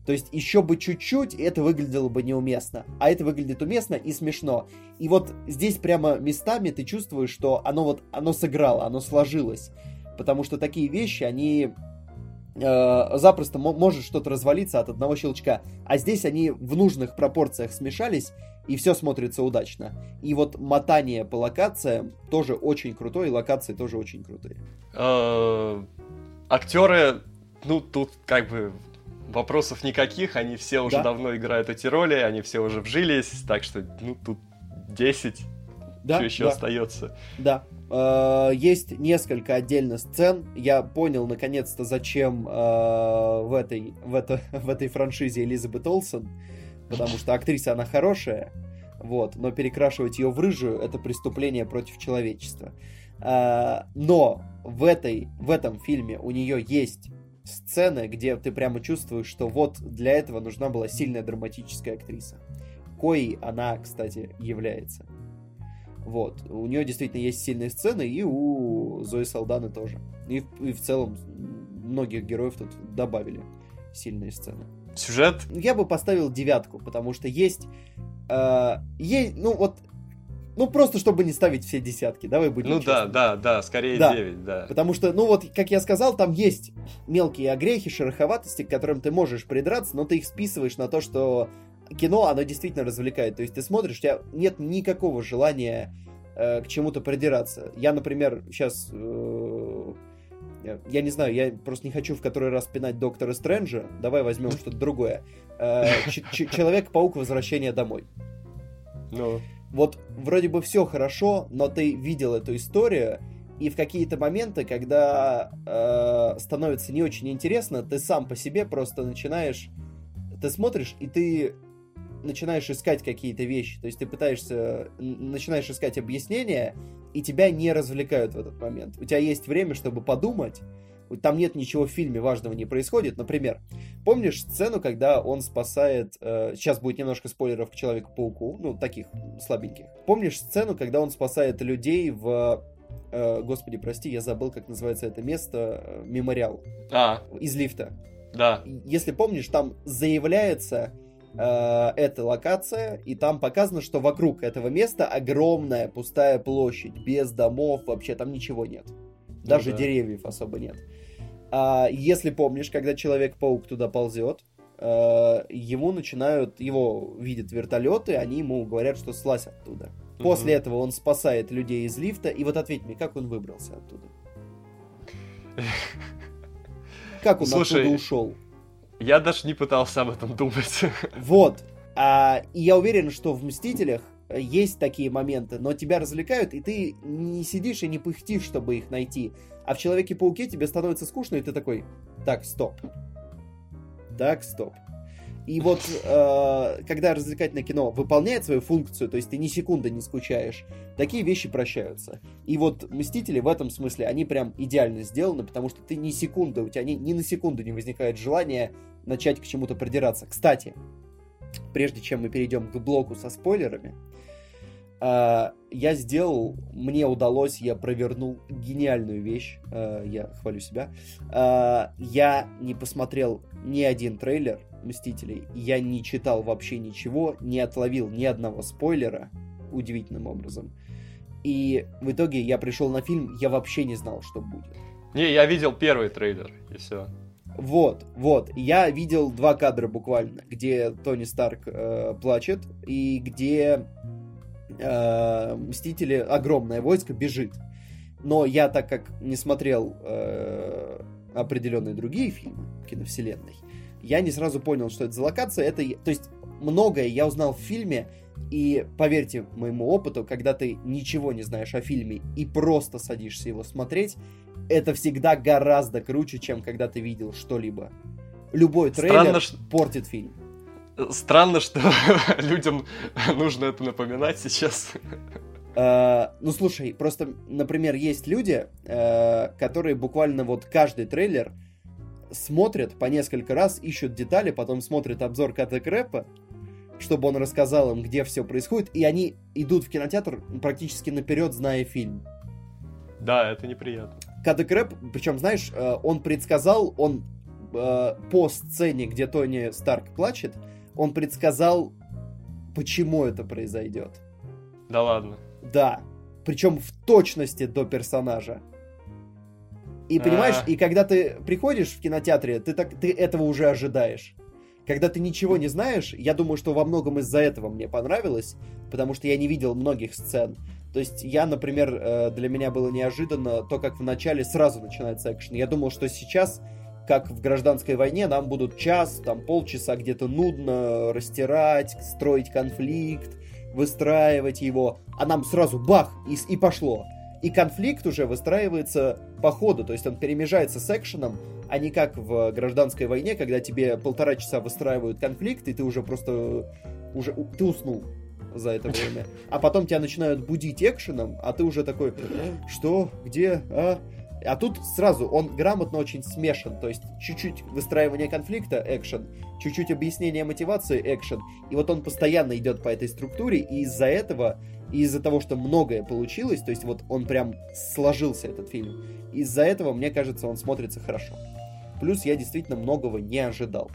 [SPEAKER 2] То есть еще бы чуть-чуть, это выглядело бы неуместно. А это выглядит уместно и смешно. И вот здесь прямо местами ты чувствуешь, что оно вот, оно сыграло, оно сложилось. Потому что такие вещи, они э, запросто может что-то развалиться от одного щелчка. А здесь они в нужных пропорциях смешались, и все смотрится удачно. И вот мотание по локациям тоже очень крутое, и локации тоже очень крутые.
[SPEAKER 1] Э, актеры, ну, тут как бы вопросов никаких, они все уже да. давно играют эти роли, они все уже вжились, так что, ну, тут 10, да, что еще да. остается.
[SPEAKER 2] Да. Э, есть несколько отдельных сцен. Я понял наконец-то, зачем э, в, этой, в, это, в этой франшизе Элизабет Олсен, потому что актриса она хорошая, вот, но перекрашивать ее в рыжую это преступление против человечества. Э, но в, этой, в этом фильме у нее есть сцены, где ты прямо чувствуешь, что вот для этого нужна была сильная драматическая актриса. Коей она, кстати, является. Вот. У нее действительно есть сильные сцены, и у Зои Салданы тоже. И, и в целом многих героев тут добавили сильные сцены.
[SPEAKER 1] Сюжет?
[SPEAKER 2] Я бы поставил девятку, потому что есть... Э, есть ну вот ну, просто чтобы не ставить все десятки, давай будем
[SPEAKER 1] Ну честными. да, да, да, скорее да. 9, да.
[SPEAKER 2] Потому что, ну вот, как я сказал, там есть мелкие огрехи, шероховатости, к которым ты можешь придраться, но ты их списываешь на то, что кино, оно действительно развлекает. То есть ты смотришь, у тебя нет никакого желания э, к чему-то придираться. Я, например, сейчас э, я не знаю, я просто не хочу в который раз пинать Доктора Стрэнджа, давай возьмем что-то другое. Э, Человек-паук Возвращение домой.
[SPEAKER 1] Ну.
[SPEAKER 2] Вот вроде бы все хорошо, но ты видел эту историю, и в какие-то моменты, когда э, становится не очень интересно, ты сам по себе просто начинаешь, ты смотришь и ты начинаешь искать какие-то вещи, то есть ты пытаешься, начинаешь искать объяснения, и тебя не развлекают в этот момент. У тебя есть время, чтобы подумать, там нет ничего в фильме важного не происходит. Например, помнишь сцену, когда он спасает... Э, сейчас будет немножко спойлеров к Человеку-пауку, ну, таких слабеньких. Помнишь сцену, когда он спасает людей в... Э, господи, прости, я забыл, как называется это место. Э, мемориал.
[SPEAKER 1] А.
[SPEAKER 2] Из лифта.
[SPEAKER 1] Да.
[SPEAKER 2] Если помнишь, там заявляется эта локация, и там показано, что вокруг этого места огромная пустая площадь, без домов, вообще там ничего нет. Даже ну, да. деревьев особо нет. А если помнишь, когда Человек-паук туда ползет, э, ему начинают, его видят вертолеты, они ему говорят, что слазь оттуда. После угу. этого он спасает людей из лифта, и вот ответь мне, как он выбрался оттуда? Как он Слушай, оттуда ушел?
[SPEAKER 1] Я даже не пытался об этом думать.
[SPEAKER 2] Вот. А, и я уверен, что в Мстителях есть такие моменты, но тебя развлекают, и ты не сидишь и не пыхтишь, чтобы их найти. А в Человеке-пауке тебе становится скучно, и ты такой, так, стоп. Так, стоп. И вот, э, когда развлекательное кино выполняет свою функцию, то есть ты ни секунды не скучаешь, такие вещи прощаются. И вот «Мстители» в этом смысле, они прям идеально сделаны, потому что ты ни секунды, у тебя ни, ни на секунду не возникает желания начать к чему-то придираться. Кстати, прежде чем мы перейдем к блоку со спойлерами, Uh, я сделал, мне удалось, я провернул гениальную вещь, uh, я хвалю себя. Uh, я не посмотрел ни один трейлер Мстителей, я не читал вообще ничего, не отловил ни одного спойлера, удивительным образом. И в итоге я пришел на фильм, я вообще не знал, что будет.
[SPEAKER 1] Не, я видел первый трейлер, и все.
[SPEAKER 2] Вот, вот. Я видел два кадра буквально, где Тони Старк э, плачет, и где э, Мстители, огромное войско, бежит. Но я, так как не смотрел э, определенные другие фильмы киновселенной, я не сразу понял, что это за локация. Это, то есть, многое я узнал в фильме, и поверьте моему опыту, когда ты ничего не знаешь о фильме и просто садишься его смотреть, это всегда гораздо круче, чем когда ты видел что-либо. Любой трейлер Странно, портит фильм.
[SPEAKER 1] Странно, что людям нужно это напоминать сейчас.
[SPEAKER 2] Uh, ну слушай, просто, например, есть люди, uh, которые буквально вот каждый трейлер смотрят по несколько раз, ищут детали, потом смотрят обзор Ката Крэпа, чтобы он рассказал им, где все происходит, и они идут в кинотеатр практически наперед, зная фильм.
[SPEAKER 1] Да, это неприятно.
[SPEAKER 2] Ката Крэп, причем, знаешь, uh, он предсказал, он по сцене, где Тони Старк плачет, он предсказал, почему это произойдет.
[SPEAKER 1] Да ладно.
[SPEAKER 2] Да. Причем в точности до персонажа. И понимаешь, А-а-а. и когда ты приходишь в кинотеатре, ты так ты этого уже ожидаешь. Когда ты ничего не знаешь, я думаю, что во многом из-за этого мне понравилось, потому что я не видел многих сцен. То есть я, например, э, для меня было неожиданно то, как в начале сразу начинается экшен. Я думал, что сейчас как в гражданской войне, нам будут час, там полчаса где-то нудно растирать, строить конфликт, выстраивать его, а нам сразу бах, и, и пошло. И конфликт уже выстраивается по ходу, то есть он перемежается с экшеном, а не как в гражданской войне, когда тебе полтора часа выстраивают конфликт, и ты уже просто уже ты уснул за это время. А потом тебя начинают будить экшеном, а ты уже такой, что, где, а? А тут сразу он грамотно очень смешан, то есть чуть-чуть выстраивание конфликта, экшен, чуть-чуть объяснение мотивации, экшен, и вот он постоянно идет по этой структуре, и из-за этого, и из-за того, что многое получилось, то есть вот он прям сложился, этот фильм, из-за этого, мне кажется, он смотрится хорошо. Плюс я действительно многого не ожидал.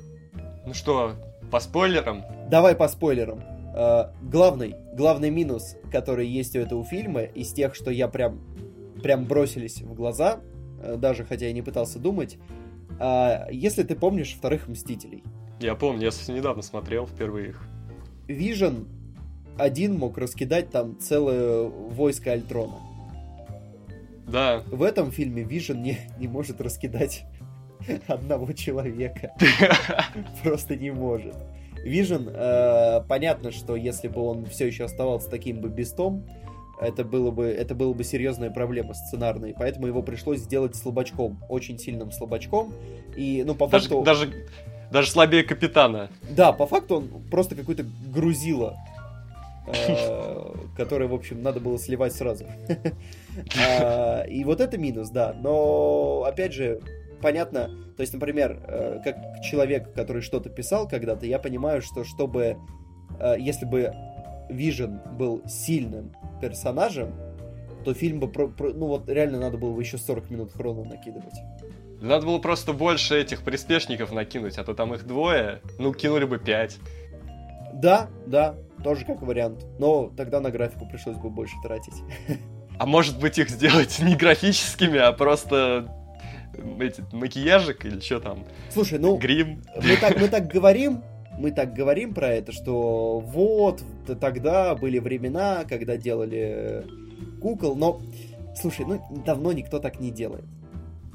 [SPEAKER 1] Ну что, по спойлерам?
[SPEAKER 2] Давай по спойлерам. Uh, главный, главный минус, который есть у этого фильма, из тех, что я прям прям бросились в глаза, э, даже хотя я не пытался думать. А, если ты помнишь вторых Мстителей.
[SPEAKER 1] Я помню, я недавно смотрел впервые их.
[SPEAKER 2] Вижен один мог раскидать там целое войско Альтрона.
[SPEAKER 1] Да.
[SPEAKER 2] В этом фильме Вижен не, не может раскидать одного человека. Просто не может. Вижен, э, понятно, что если бы он все еще оставался таким бы бестом, это было бы, это было бы серьезная проблема сценарная, поэтому его пришлось сделать слабачком, очень сильным слабачком. И, ну, по
[SPEAKER 1] даже,
[SPEAKER 2] факту...
[SPEAKER 1] Даже, даже слабее капитана.
[SPEAKER 2] Да, по факту он просто какой-то грузило, э, которое, в общем, надо было сливать сразу. А, и вот это минус, да. Но, опять же, понятно, то есть, например, э, как человек, который что-то писал когда-то, я понимаю, что чтобы, э, если бы Вижен был сильным персонажем, то фильм бы, про, про, ну вот реально надо было бы еще 40 минут хрона накидывать.
[SPEAKER 1] Надо было просто больше этих приспешников накинуть, а то там их двое, ну кинули бы пять.
[SPEAKER 2] Да, да, тоже как вариант. Но тогда на графику пришлось бы больше тратить.
[SPEAKER 1] А может быть их сделать не графическими, а просто эти, макияжик или что там?
[SPEAKER 2] Слушай, ну...
[SPEAKER 1] Грим.
[SPEAKER 2] Мы так, мы так говорим, мы так говорим про это, что вот, тогда были времена, когда делали кукол, но, слушай, ну, давно никто так не делает.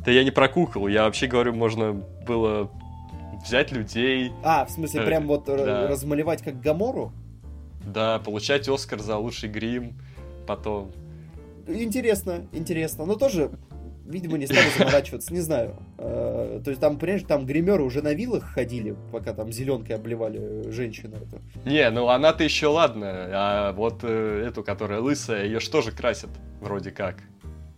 [SPEAKER 1] Да я не про кукол, я вообще говорю, можно было взять людей.
[SPEAKER 2] А, в смысле, э, прям вот да. размалевать как Гамору?
[SPEAKER 1] Да, получать Оскар за лучший грим, потом.
[SPEAKER 2] Интересно, интересно. Но тоже видимо, не стали заморачиваться, не знаю. А, то есть там, понимаешь, там гримеры уже на вилах ходили, пока там зеленкой обливали женщину эту.
[SPEAKER 1] Не, ну она-то еще ладно, а вот э, эту, которая лысая, ее же красят, вроде как.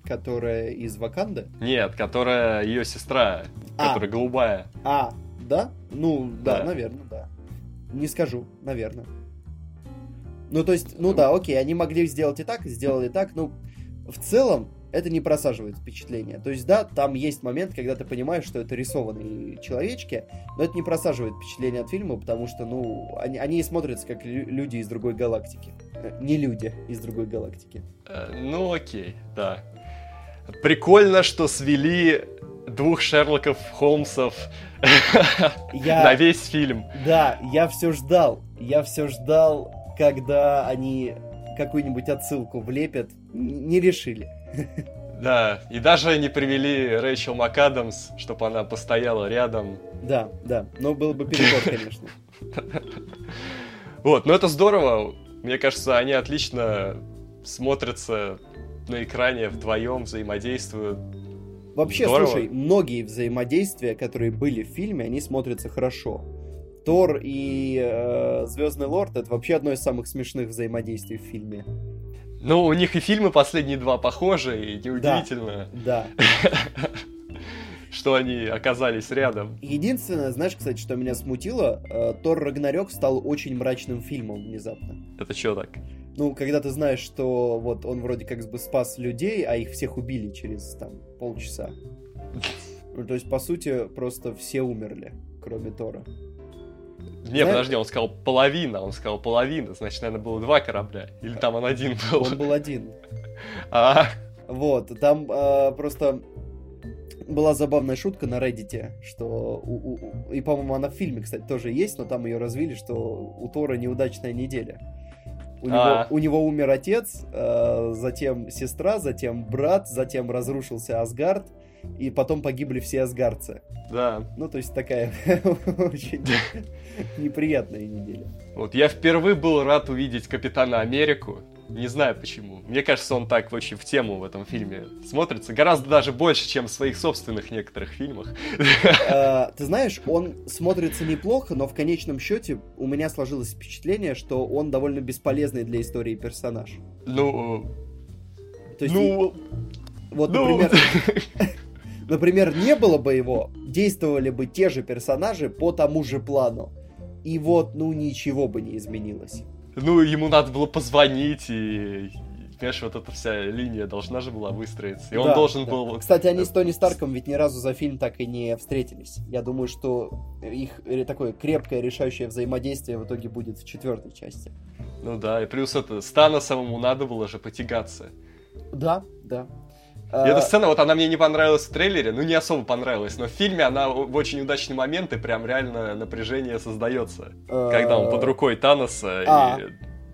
[SPEAKER 2] Которая из Ваканда?
[SPEAKER 1] Нет, которая ее сестра, а. которая голубая.
[SPEAKER 2] А, да? Ну, да, да. наверное, да. Не скажу, наверное. Ну, то есть, ну да, окей, они могли сделать и так, сделали так, ну, в целом, это не просаживает впечатление. То есть, да, там есть момент, когда ты понимаешь, что это рисованные человечки, но это не просаживает впечатление от фильма, потому что, ну, они, они смотрятся как люди из другой галактики. Э, не люди из другой галактики.
[SPEAKER 1] Э, ну, окей, да. Прикольно, что свели двух Шерлоков Холмсов я... на весь фильм.
[SPEAKER 2] Да, я все ждал. Я все ждал, когда они какую-нибудь отсылку влепят. Не решили.
[SPEAKER 1] Да, и даже не привели Рэйчел МакАдамс, чтобы она постояла рядом.
[SPEAKER 2] Да, да, но был бы переход, конечно.
[SPEAKER 1] Вот, но это здорово. Мне кажется, они отлично смотрятся на экране вдвоем, взаимодействуют.
[SPEAKER 2] Вообще, здорово. слушай, многие взаимодействия, которые были в фильме, они смотрятся хорошо. Тор и э, Звездный Лорд это вообще одно из самых смешных взаимодействий в фильме.
[SPEAKER 1] Ну, у них и фильмы последние два похожи, и неудивительно.
[SPEAKER 2] Да.
[SPEAKER 1] Что они оказались рядом.
[SPEAKER 2] Единственное, знаешь, кстати, что меня смутило, э, Тор Рагнарёк стал очень мрачным фильмом внезапно.
[SPEAKER 1] Это что так?
[SPEAKER 2] Ну, когда ты знаешь, что вот он вроде как бы спас людей, а их всех убили через там полчаса. Ну, то есть, по сути, просто все умерли, кроме Тора.
[SPEAKER 1] Не, Знаешь... подожди, он сказал половина, он сказал половина, значит, наверное, было два корабля. Или там он один был?
[SPEAKER 2] Он был один.
[SPEAKER 1] А.
[SPEAKER 2] Вот, там э, просто была забавная шутка на Reddit, что у, у, и, по-моему, она в фильме, кстати, тоже есть, но там ее развили, что у Тора неудачная неделя. У него, а. у него умер отец, э, затем сестра, затем брат, затем разрушился Асгард, и потом погибли все асгарцы.
[SPEAKER 1] Да.
[SPEAKER 2] Ну, то есть такая очень неприятная неделя.
[SPEAKER 1] Вот, я впервые был рад увидеть Капитана Америку. Не знаю почему. Мне кажется, он так очень в тему в этом фильме смотрится. Гораздо даже больше, чем в своих собственных некоторых фильмах.
[SPEAKER 2] А, ты знаешь, он смотрится неплохо, но в конечном счете у меня сложилось впечатление, что он довольно бесполезный для истории персонаж.
[SPEAKER 1] Ну...
[SPEAKER 2] То есть, ну... Вот, ну... например... Например, не было бы его, действовали бы те же персонажи по тому же плану. И вот, ну, ничего бы не изменилось.
[SPEAKER 1] Ну, ему надо было позвонить и... Понимаешь, вот эта вся линия должна же была выстроиться. И да, он должен да. был...
[SPEAKER 2] Кстати, они с Тони Старком ведь ни разу за фильм так и не встретились. Я думаю, что их такое крепкое решающее взаимодействие в итоге будет в четвертой части.
[SPEAKER 1] Ну да, и плюс это, Стана самому надо было же потягаться.
[SPEAKER 2] Да, да.
[SPEAKER 1] И эта сцена, вот она мне не понравилась в трейлере, ну не особо понравилась, но в фильме она в очень удачный момент и прям реально напряжение создается. Когда он под рукой Таноса
[SPEAKER 2] а, и...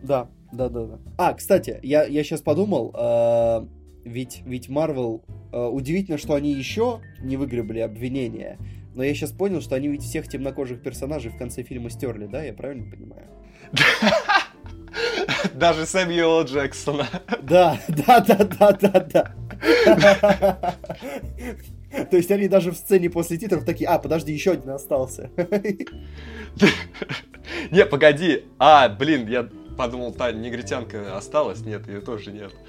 [SPEAKER 2] Да, да, да, да. А, кстати, я, я сейчас подумал, ведь, ведь Marvel... Э, удивительно, что они еще не выгребли обвинения, но я сейчас понял, что они ведь всех темнокожих персонажей в конце фильма стерли, да? Я правильно понимаю?
[SPEAKER 1] Даже Сэмюэла Джексона.
[SPEAKER 2] Да, да, да, да, да, да. То есть они даже в сцене после титров такие, а, подожди, еще один остался.
[SPEAKER 1] Не, погоди. А, блин, я подумал, та негритянка осталась. Нет, ее тоже нет.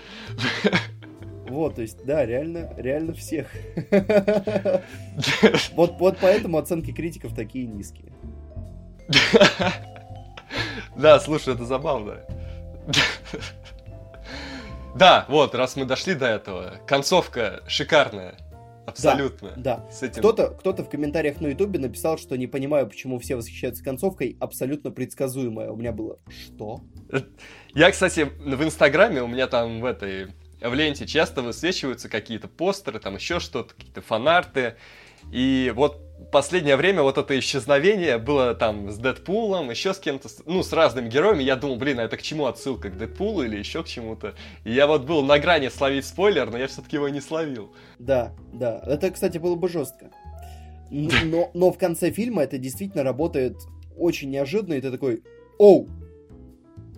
[SPEAKER 2] Вот, то есть, да, реально, реально всех. Вот, вот поэтому оценки критиков такие низкие.
[SPEAKER 1] Да, слушай, это забавно. Да, вот, раз мы дошли до этого, концовка шикарная. Абсолютно.
[SPEAKER 2] Да. да. Этим... Кто-то, кто-то в комментариях на Ютубе написал, что не понимаю, почему все восхищаются концовкой, абсолютно предсказуемая. У меня было что?
[SPEAKER 1] Я, кстати, в Инстаграме у меня там в этой в ленте часто высвечиваются какие-то постеры, там еще что-то, какие-то фанарты. И вот последнее время вот это исчезновение было там с Дэдпулом, еще с кем-то, ну, с разными героями. Я думал, блин, а это к чему отсылка? К Дэдпулу или еще к чему-то? И я вот был на грани словить спойлер, но я все-таки его не словил.
[SPEAKER 2] Да, да. Это, кстати, было бы жестко. Но, но в конце фильма это действительно работает очень неожиданно, и ты такой, оу!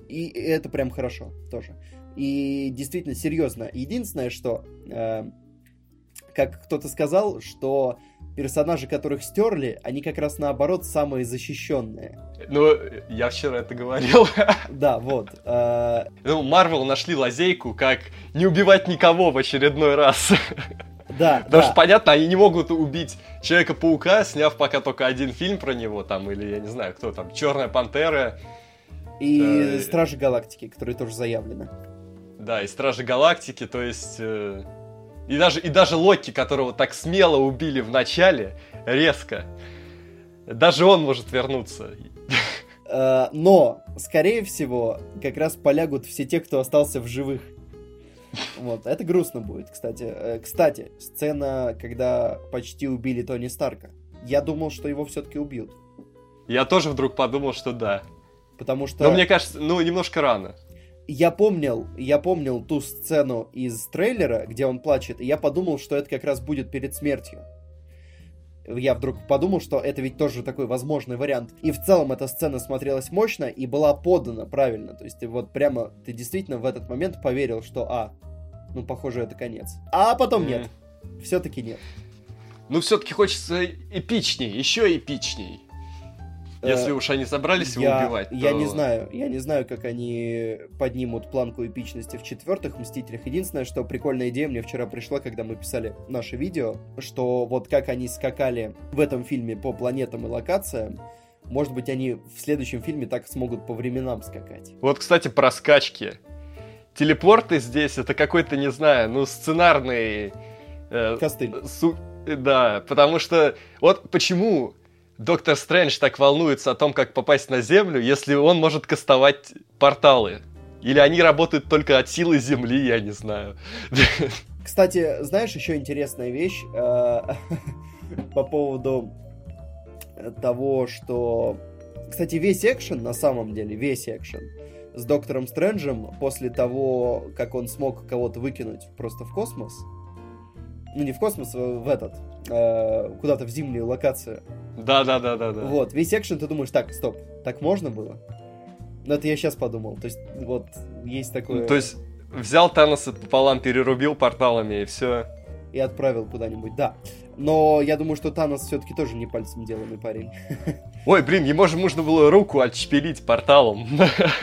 [SPEAKER 2] И это прям хорошо тоже. И действительно серьезно. Единственное, что, э, как кто-то сказал, что персонажи, которых стерли, они как раз наоборот самые защищенные.
[SPEAKER 1] Ну, я вчера это говорил.
[SPEAKER 2] Да, вот. Э...
[SPEAKER 1] Ну, Марвел нашли лазейку, как не убивать никого в очередной раз.
[SPEAKER 2] Да,
[SPEAKER 1] Потому да. что, понятно, они не могут убить Человека-паука, сняв пока только один фильм про него, там, или, я не знаю, кто там, Черная Пантера.
[SPEAKER 2] И э... Стражи Галактики, которые тоже заявлены.
[SPEAKER 1] Да, и Стражи Галактики, то есть... Э, и даже, и даже Локи, которого так смело убили в начале, резко, даже он может вернуться.
[SPEAKER 2] Э, но, скорее всего, как раз полягут все те, кто остался в живых. Вот, это грустно будет, кстати. Э, кстати, сцена, когда почти убили Тони Старка. Я думал, что его все-таки убьют.
[SPEAKER 1] Я тоже вдруг подумал, что да.
[SPEAKER 2] Потому что...
[SPEAKER 1] Но мне кажется, ну, немножко рано
[SPEAKER 2] я помнил, я помнил ту сцену из трейлера, где он плачет, и я подумал, что это как раз будет перед смертью. Я вдруг подумал, что это ведь тоже такой возможный вариант. И в целом эта сцена смотрелась мощно и была подана правильно. То есть ты вот прямо, ты действительно в этот момент поверил, что, а, ну, похоже, это конец. А потом нет. Все-таки нет.
[SPEAKER 1] Ну, все-таки хочется эпичней, еще эпичней. Если уж они собрались его я, убивать, то...
[SPEAKER 2] Я не знаю, я не знаю, как они поднимут планку эпичности в четвертых Мстителях. Единственное, что прикольная идея мне вчера пришла, когда мы писали наше видео, что вот как они скакали в этом фильме по планетам и локациям, может быть, они в следующем фильме так смогут по временам скакать.
[SPEAKER 1] Вот, кстати, про скачки. Телепорты здесь это какой-то, не знаю, ну, сценарный...
[SPEAKER 2] Э, Костыль.
[SPEAKER 1] Су... Да, потому что... Вот почему Доктор Стрэндж так волнуется о том, как попасть на Землю, если он может кастовать порталы? Или они работают только от силы Земли, я не знаю.
[SPEAKER 2] Кстати, знаешь, еще интересная вещь э, по поводу того, что... Кстати, весь экшен, на самом деле, весь экшен с Доктором Стрэнджем после того, как он смог кого-то выкинуть просто в космос, ну не в космос, а в этот, э, куда-то в зимнюю локацию.
[SPEAKER 1] Да, да, да, да, да.
[SPEAKER 2] Вот, весь экшен ты думаешь, так, стоп, так можно было? Ну, это я сейчас подумал. То есть, вот, есть такое... Ну,
[SPEAKER 1] то есть, взял Таноса пополам, перерубил порталами, и все.
[SPEAKER 2] И отправил куда-нибудь, да. Но я думаю, что Танос все-таки тоже не пальцем деланный парень.
[SPEAKER 1] Ой, блин, ему же можно было руку отшпилить порталом.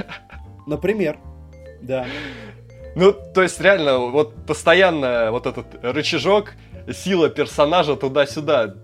[SPEAKER 2] Например, да.
[SPEAKER 1] Ну, то есть, реально, вот постоянно вот этот рычажок, сила персонажа туда-сюда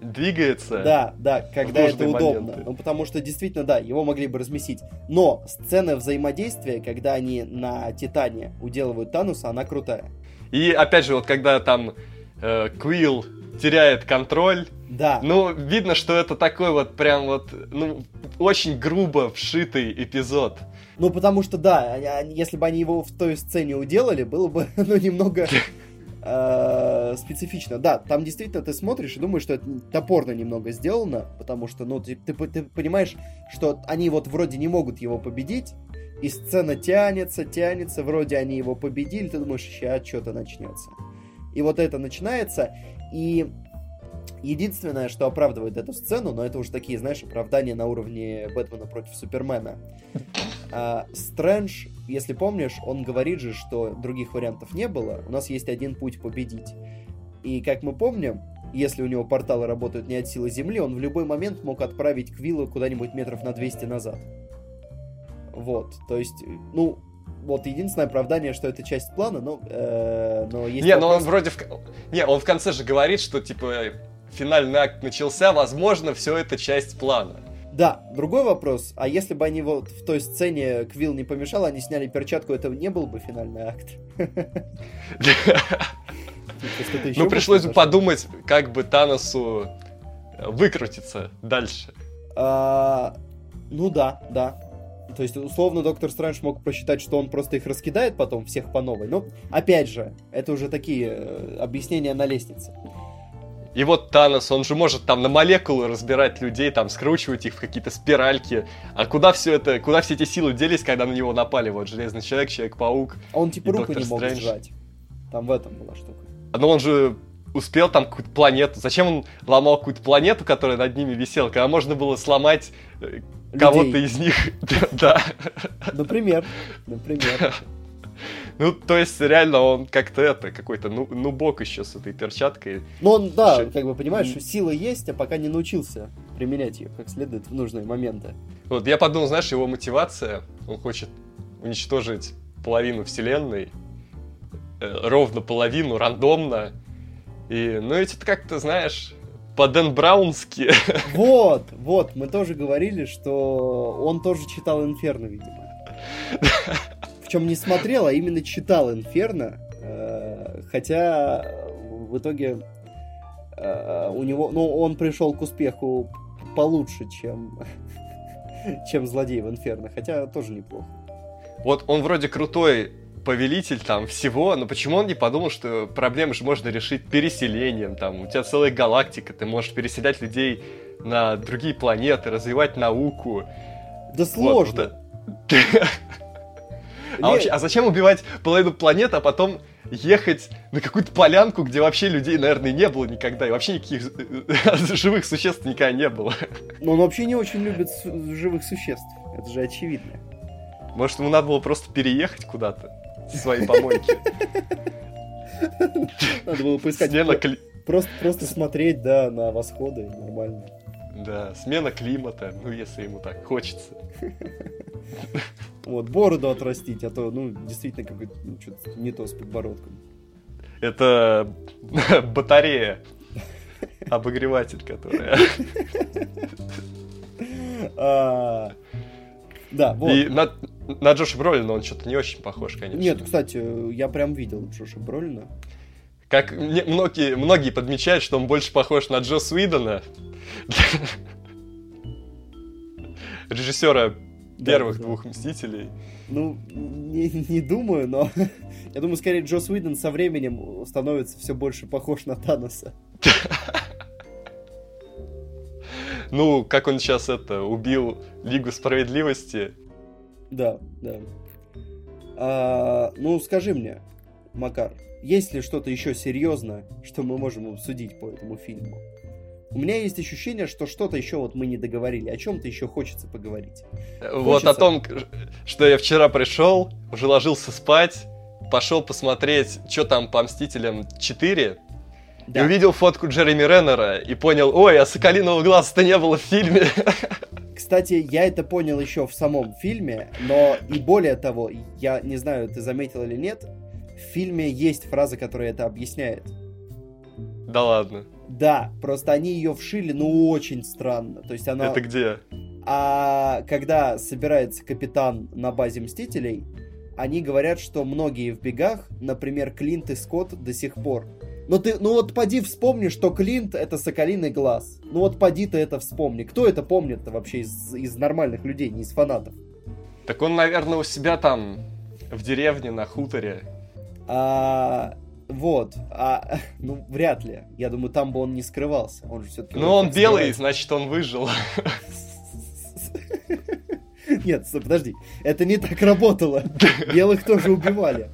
[SPEAKER 1] двигается.
[SPEAKER 2] Да, да, когда это удобно. Моменты. Ну, потому что действительно, да, его могли бы разместить. Но сцена взаимодействия, когда они на Титане уделывают Тануса, она крутая.
[SPEAKER 1] И опять же, вот когда там э, Квилл теряет контроль.
[SPEAKER 2] Да.
[SPEAKER 1] Ну, видно, что это такой вот прям вот, ну, очень грубо вшитый эпизод.
[SPEAKER 2] Ну, потому что, да, если бы они его в той сцене уделали, было бы, ну, немного специфично. Да, там действительно ты смотришь и думаешь, что это топорно немного сделано, потому что, ну, ты, ты, ты понимаешь, что они вот вроде не могут его победить, и сцена тянется, тянется, вроде они его победили, ты думаешь, сейчас что-то начнется. И вот это начинается, и единственное, что оправдывает эту сцену, но это уже такие, знаешь, оправдания на уровне Бэтмена против Супермена. А, Стрэндж, если помнишь, он говорит же, что других вариантов не было, у нас есть один путь победить. И как мы помним, если у него порталы работают не от силы Земли, он в любой момент мог отправить Квилла куда-нибудь метров на 200 назад. Вот, то есть, ну, вот единственное оправдание, что это часть плана, но, э, но есть.
[SPEAKER 1] Не, вопрос... но он вроде в... не, он в конце же говорит, что типа финальный акт начался, возможно, все это часть плана.
[SPEAKER 2] Да, другой вопрос, а если бы они вот в той сцене Квилл не помешал, они сняли перчатку, это не был бы финальный акт.
[SPEAKER 1] Ну, пришлось бы подумать, как бы Таносу выкрутиться дальше.
[SPEAKER 2] А, ну да, да. То есть, условно, Доктор Стрэндж мог просчитать, что он просто их раскидает потом всех по новой. Но, опять же, это уже такие э, объяснения на лестнице.
[SPEAKER 1] И вот Танос, он же может там на молекулы разбирать людей, там скручивать их в какие-то спиральки. А куда все это, куда все эти силы делись, когда на него напали? Вот Железный Человек, Человек-паук.
[SPEAKER 2] А он типа руку не мог сжать. Там в этом была штука.
[SPEAKER 1] Но он же успел там какую-то планету. Зачем он ломал какую-то планету, которая над ними висела, когда можно было сломать э, кого-то из них? Да.
[SPEAKER 2] Например. Например.
[SPEAKER 1] Ну, то есть, реально, он как-то это, какой-то ну, нубок еще с этой перчаткой.
[SPEAKER 2] Ну, он, да, еще... как бы, понимаешь, сила есть, а пока не научился применять ее как следует в нужные моменты.
[SPEAKER 1] Вот, я подумал, знаешь, его мотивация, он хочет уничтожить половину вселенной, ровно половину, рандомно, и, ну, эти как-то, знаешь, по Дэн Браунски.
[SPEAKER 2] Вот, вот, мы тоже говорили, что он тоже читал Инферно, видимо. Причем не смотрел, а именно читал Инферно. Э, хотя в итоге э, у него, ну, он пришел к успеху получше, чем, чем злодей в Инферно, хотя тоже неплохо.
[SPEAKER 1] Вот он вроде крутой повелитель там всего, но почему он не подумал, что проблемы же можно решить переселением, там, у тебя целая галактика, ты можешь переселять людей на другие планеты, развивать науку.
[SPEAKER 2] Да сложно. Вот, вот
[SPEAKER 1] а, вообще, а зачем убивать половину планеты, а потом ехать на какую-то полянку, где вообще людей, наверное, не было никогда, и вообще никаких живых существ никогда не было.
[SPEAKER 2] Но он вообще не очень любит живых существ, это же очевидно.
[SPEAKER 1] Может, ему надо было просто переехать куда-то своей помойки.
[SPEAKER 2] Надо было поискать. Просто, просто смотреть, да, на восходы нормально.
[SPEAKER 1] Да, смена климата, ну, если ему так хочется.
[SPEAKER 2] Вот, бороду отрастить, а то, ну, действительно, какой-то ну, что-то не то с подбородком.
[SPEAKER 1] Это батарея. Обогреватель, который.
[SPEAKER 2] Да, вот.
[SPEAKER 1] И на, на Джоша Бролина он что-то не очень похож, конечно.
[SPEAKER 2] Нет, кстати, я прям видел Джоша Бролина.
[SPEAKER 1] Как многие, многие подмечают, что он больше похож на Джо Свидона, режиссера первых да, двух да. Мстителей.
[SPEAKER 2] Ну, не, не думаю, но я думаю, скорее Джо Уидон со временем становится все больше похож на Таноса.
[SPEAKER 1] Ну, как он сейчас это, убил Лигу Справедливости.
[SPEAKER 2] Да, да. А, ну, скажи мне, Макар, есть ли что-то еще серьезное, что мы можем обсудить по этому фильму? У меня есть ощущение, что что-то еще вот мы не договорили, о чем-то еще хочется поговорить.
[SPEAKER 1] Хочется... Вот о том, что я вчера пришел, уже ложился спать, пошел посмотреть, что там по Мстителям 4, да. и увидел фотку Джереми Реннера и понял, ой, а Соколиного глаза-то не было в фильме.
[SPEAKER 2] Кстати, я это понял еще в самом фильме, но и более того, я не знаю, ты заметил или нет, в фильме есть фраза, которая это объясняет.
[SPEAKER 1] Да ладно.
[SPEAKER 2] Да, просто они ее вшили, ну, очень странно. То есть она...
[SPEAKER 1] Это где?
[SPEAKER 2] А когда собирается капитан на базе Мстителей, они говорят, что многие в бегах, например, Клинт и Скотт до сих пор. Но ты, ну вот поди вспомни, что Клинт это Соколиный глаз. Ну вот поди ты это вспомни. Кто это помнит-то вообще из, из нормальных людей, не из фанатов?
[SPEAKER 1] Так он, наверное, у себя там в деревне на хуторе.
[SPEAKER 2] А, Вот, а, ну, вряд ли. Я думаю, там бы он не скрывался. Он же все-таки...
[SPEAKER 1] Ну, он белый, значит, он выжил.
[SPEAKER 2] Нет, подожди, это не так работало. Белых тоже убивали.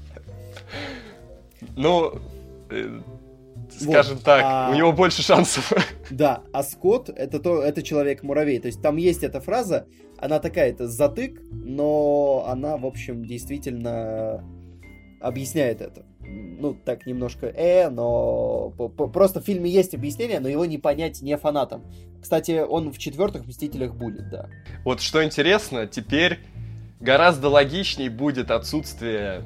[SPEAKER 1] Ну, э, скажем вот, так, а... у него больше шансов.
[SPEAKER 2] Да, а Скотт это то, это человек-муравей. То есть там есть эта фраза, она такая, это затык, но она, в общем, действительно объясняет это. Ну, так немножко э, но просто в фильме есть объяснение, но его не понять не фанатам. Кстати, он в четвертых Мстителях будет, да.
[SPEAKER 1] Вот что интересно, теперь гораздо логичней будет отсутствие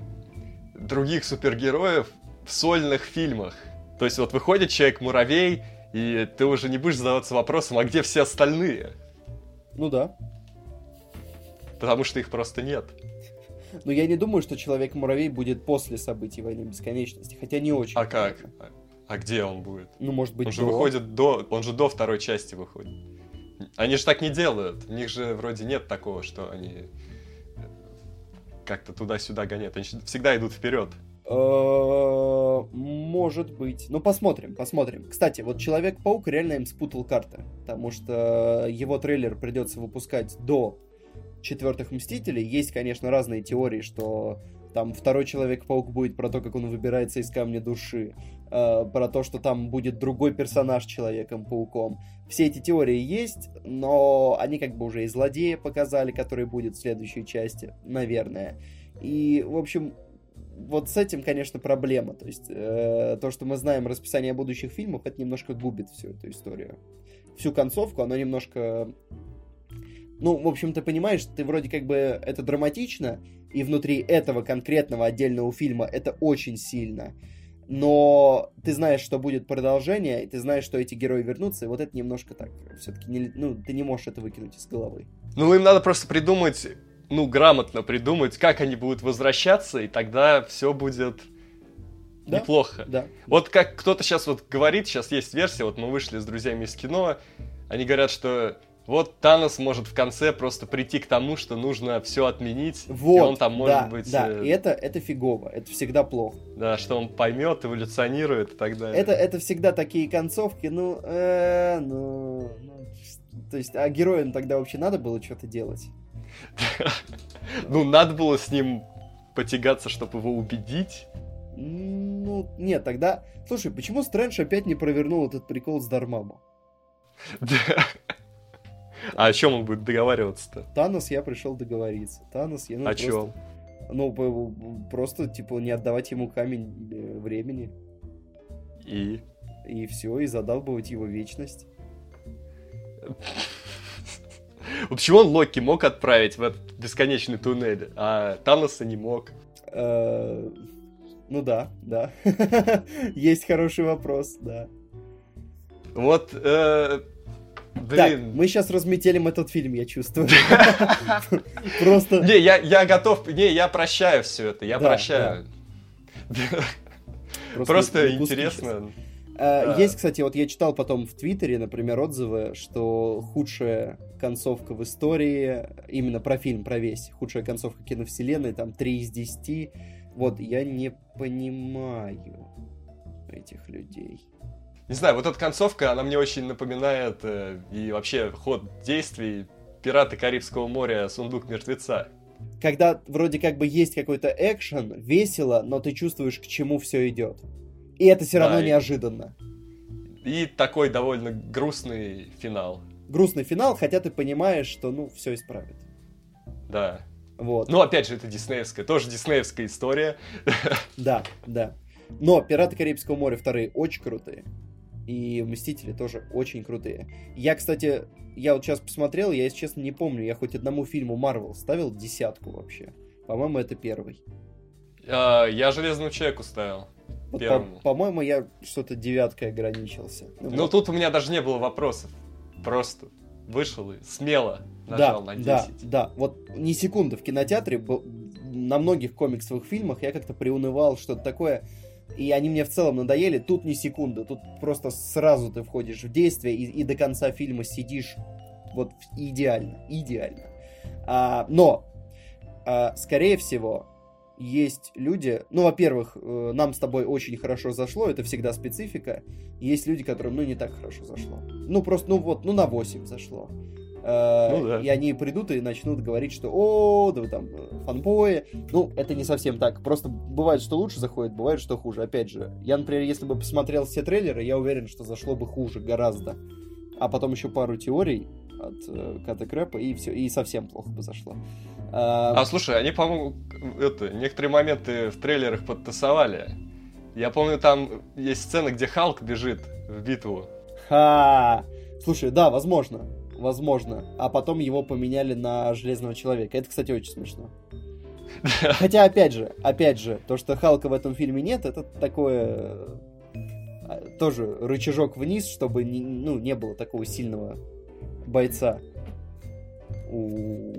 [SPEAKER 1] других супергероев в сольных фильмах. То есть вот выходит Человек-муравей, и ты уже не будешь задаваться вопросом, а где все остальные?
[SPEAKER 2] Ну да.
[SPEAKER 1] Потому что их просто нет.
[SPEAKER 2] Но я не думаю, что Человек-муравей будет после событий Войны Бесконечности, хотя не очень.
[SPEAKER 1] А как? А где он будет?
[SPEAKER 2] Ну, может быть,
[SPEAKER 1] Он же
[SPEAKER 2] до...
[SPEAKER 1] выходит до... Он же до второй части выходит. Они же так не делают. У них же вроде нет такого, что они как-то туда-сюда гоняют. Они всегда идут вперед.
[SPEAKER 2] Э, может быть. Ну, посмотрим, посмотрим. Кстати, вот Человек-паук реально им спутал карты, потому что его трейлер придется выпускать до четвертых Мстителей. Есть, конечно, разные теории, что там второй Человек-паук будет про то, как он выбирается из камня души, э, про то, что там будет другой персонаж Человеком-пауком. Все эти теории есть, но они как бы уже и злодея показали, который будет в следующей части, наверное. И, в общем, вот с этим, конечно, проблема. То есть э, то, что мы знаем расписание будущих фильмов, это немножко губит всю эту историю. Всю концовку, оно немножко... Ну, в общем, ты понимаешь, ты вроде как бы это драматично, и внутри этого конкретного отдельного фильма это очень сильно. Но ты знаешь, что будет продолжение, и ты знаешь, что эти герои вернутся, и вот это немножко так. Все-таки не, ну, ты не можешь это выкинуть из головы.
[SPEAKER 1] Ну, им надо просто придумать ну, грамотно придумать, как они будут возвращаться, и тогда все будет да, неплохо.
[SPEAKER 2] Да.
[SPEAKER 1] Вот как кто-то сейчас вот говорит, сейчас есть версия, вот мы вышли с друзьями из кино, они говорят, что вот Танос может в конце просто прийти к тому, что нужно все отменить,
[SPEAKER 2] вот,
[SPEAKER 1] и он там может
[SPEAKER 2] да,
[SPEAKER 1] быть...
[SPEAKER 2] Да, и это, это фигово, это всегда плохо.
[SPEAKER 1] Да, что он поймет, эволюционирует и так далее.
[SPEAKER 2] Это, это всегда такие концовки, ну, э, ну, ну, то есть, а героям тогда вообще надо было что-то делать?
[SPEAKER 1] Ну, надо было с ним потягаться, чтобы его убедить.
[SPEAKER 2] Ну, нет, тогда... Слушай, почему Стрэндж опять не провернул этот прикол с Дармаму?
[SPEAKER 1] А о чем он будет договариваться-то?
[SPEAKER 2] Танос я пришел договориться. Танос я...
[SPEAKER 1] Ну, о просто, чем?
[SPEAKER 2] Ну, просто, типа, не отдавать ему камень э, времени.
[SPEAKER 1] И?
[SPEAKER 2] И все, и задалбывать его вечность.
[SPEAKER 1] Почему он Локи мог отправить в этот бесконечный туннель, а Таноса не мог?
[SPEAKER 2] Э, ну да, да. Есть хороший вопрос, да.
[SPEAKER 1] Вот, э,
[SPEAKER 2] Блин. Так, мы сейчас разметелим этот фильм, я чувствую. Просто...
[SPEAKER 1] Не, я, я готов... Не, я прощаю все это, я прощаю. Просто интересно.
[SPEAKER 2] Э, есть, кстати, вот я читал потом в Твиттере, например, отзывы, что худшая концовка в истории, именно про фильм, про весь, худшая концовка киновселенной, там 3 из 10. Вот, я не понимаю этих людей.
[SPEAKER 1] Не знаю, вот эта концовка, она мне очень напоминает э, и вообще ход действий «Пираты Карибского моря. Сундук мертвеца».
[SPEAKER 2] Когда вроде как бы есть какой-то экшен, весело, но ты чувствуешь, к чему все идет. И это все равно да, неожиданно.
[SPEAKER 1] И, и такой довольно грустный финал.
[SPEAKER 2] Грустный финал, хотя ты понимаешь, что, ну, все исправит.
[SPEAKER 1] Да.
[SPEAKER 2] Вот.
[SPEAKER 1] Ну, опять же, это диснеевская, тоже диснеевская история.
[SPEAKER 2] Да, да. Но «Пираты Карибского моря» вторые очень крутые. И «Мстители» тоже очень крутые. Я, кстати, я вот сейчас посмотрел, я, если честно, не помню, я хоть одному фильму Марвел ставил десятку вообще. По-моему, это первый.
[SPEAKER 1] А, я «Железному человеку» ставил.
[SPEAKER 2] Вот по- по-моему, я что-то девяткой ограничился.
[SPEAKER 1] Ну, вот. тут у меня даже не было вопросов. Просто вышел и смело нажал
[SPEAKER 2] да,
[SPEAKER 1] на 10.
[SPEAKER 2] Да, да. Вот ни секунды в кинотеатре на многих комиксовых фильмах я как-то приунывал что-то такое. И они мне в целом надоели. Тут ни секунды. Тут просто сразу ты входишь в действие и, и до конца фильма сидишь вот идеально. Идеально. А, но, а, скорее всего, есть люди, ну, во-первых, э, нам с тобой очень хорошо зашло, это всегда специфика. Есть люди, которым, ну, не так хорошо зашло. Ну, просто, ну, вот, ну, на 8 зашло. Э, ну, да. И они придут и начнут говорить, что «О, да вы там э, фанбои». Ну, это не совсем так. Просто бывает, что лучше заходит, бывает, что хуже. Опять же, я, например, если бы посмотрел все трейлеры, я уверен, что зашло бы хуже гораздо. А потом еще пару теорий от э, Ката Крэпа, и все, и совсем плохо бы зашло.
[SPEAKER 3] А, а слушай, они, по-моему, это, некоторые моменты в трейлерах подтасовали. Я помню, там есть сцена, где Халк бежит в битву.
[SPEAKER 2] Ха! Слушай, да, возможно. Возможно. А потом его поменяли на Железного Человека. Это, кстати, очень смешно. Хотя, опять же, опять же, то, что Халка в этом фильме нет, это такое а, тоже рычажок вниз, чтобы не, ну, не было такого сильного бойца у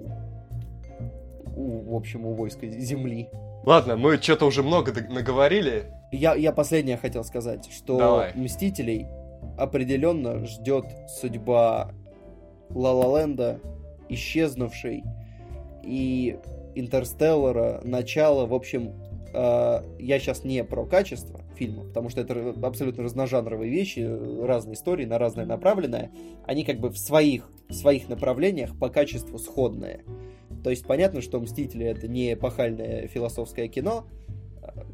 [SPEAKER 2] у, в общем, у войска Земли.
[SPEAKER 3] Ладно, мы что-то уже много наговорили.
[SPEAKER 2] Я, я последнее хотел сказать, что Давай. Мстителей определенно ждет судьба Ла-Ла-Ленда, исчезнувшей, и Интерстеллара, начало, в общем, я сейчас не про качество фильма, потому что это абсолютно разножанровые вещи, разные истории, на разное направленное, они как бы в своих, в своих направлениях по качеству сходные. То есть понятно, что «Мстители» — это не эпохальное философское кино,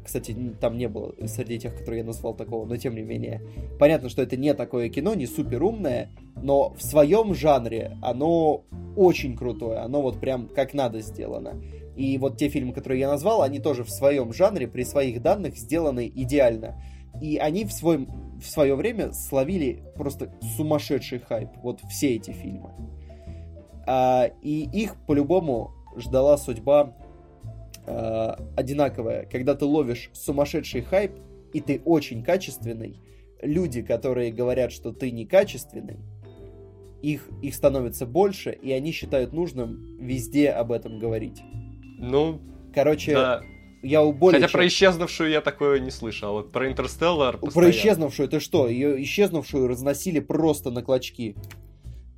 [SPEAKER 2] кстати, там не было среди тех, которые я назвал такого, но тем не менее. Понятно, что это не такое кино, не супер умное, но в своем жанре оно очень крутое, оно вот прям как надо сделано. И вот те фильмы, которые я назвал, они тоже в своем жанре, при своих данных сделаны идеально. И они в, свой, в свое время словили просто сумасшедший хайп. Вот все эти фильмы. А, и их по-любому ждала судьба а, одинаковая. Когда ты ловишь сумасшедший хайп, и ты очень качественный, люди, которые говорят, что ты некачественный, их, их становится больше, и они считают нужным везде об этом говорить.
[SPEAKER 3] Ну,
[SPEAKER 2] короче, да. я у более
[SPEAKER 3] Хотя чем... про исчезнувшую я такое не слышал, а вот про Интерстеллар
[SPEAKER 2] постоянно. Про исчезнувшую, ты что? Ее исчезнувшую разносили просто на клочки.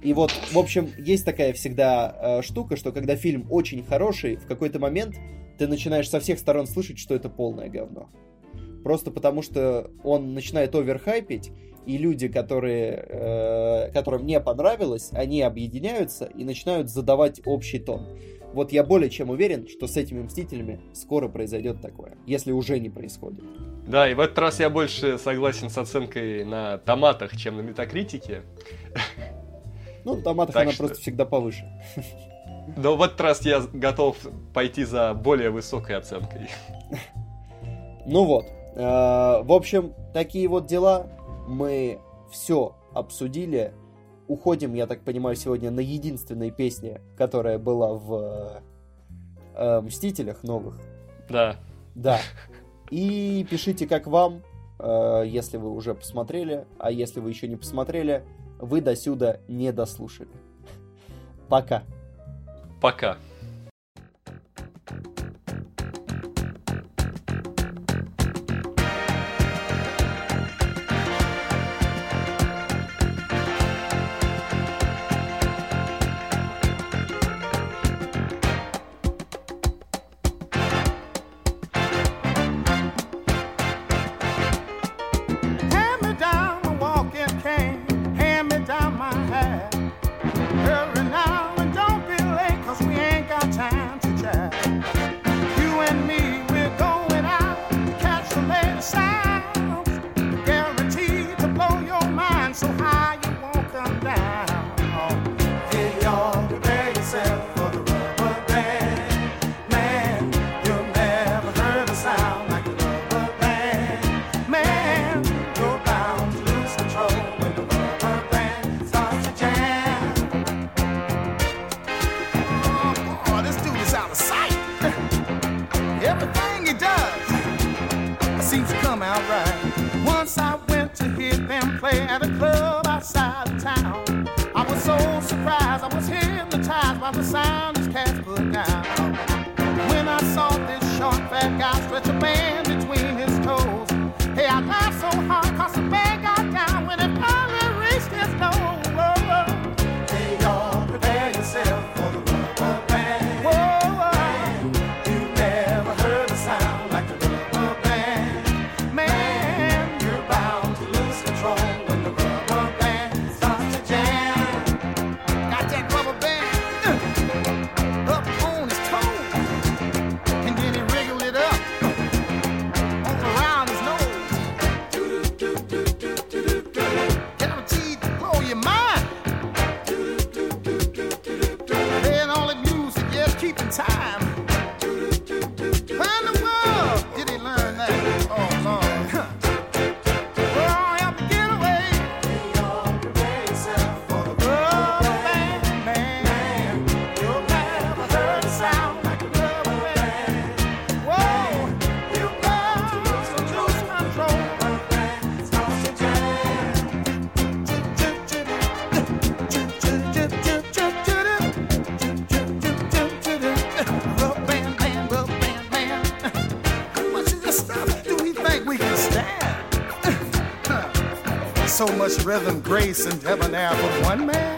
[SPEAKER 2] И вот, в общем, есть такая всегда э, штука, что когда фильм очень хороший, в какой-то момент ты начинаешь со всех сторон слышать, что это полное говно. Просто потому что он начинает оверхайпить, и люди, которые, э, которым не понравилось, они объединяются и начинают задавать общий тон. Вот я более чем уверен, что с этими Мстителями скоро произойдет такое, если уже не происходит.
[SPEAKER 3] Да, и в этот раз я больше согласен с оценкой на томатах, чем на метакритике.
[SPEAKER 2] Ну, на томатах так она что... просто всегда повыше.
[SPEAKER 3] Но в этот раз я готов пойти за более высокой оценкой.
[SPEAKER 2] Ну вот. Э, в общем, такие вот дела. Мы все обсудили. Уходим, я так понимаю, сегодня на единственной песне, которая была в э, Мстителях новых.
[SPEAKER 3] Да.
[SPEAKER 2] Да. И пишите, как вам, э, если вы уже посмотрели, а если вы еще не посмотрели, вы до сюда не дослушали. Пока.
[SPEAKER 3] Пока. Rhythm, grace, and debonair for one man?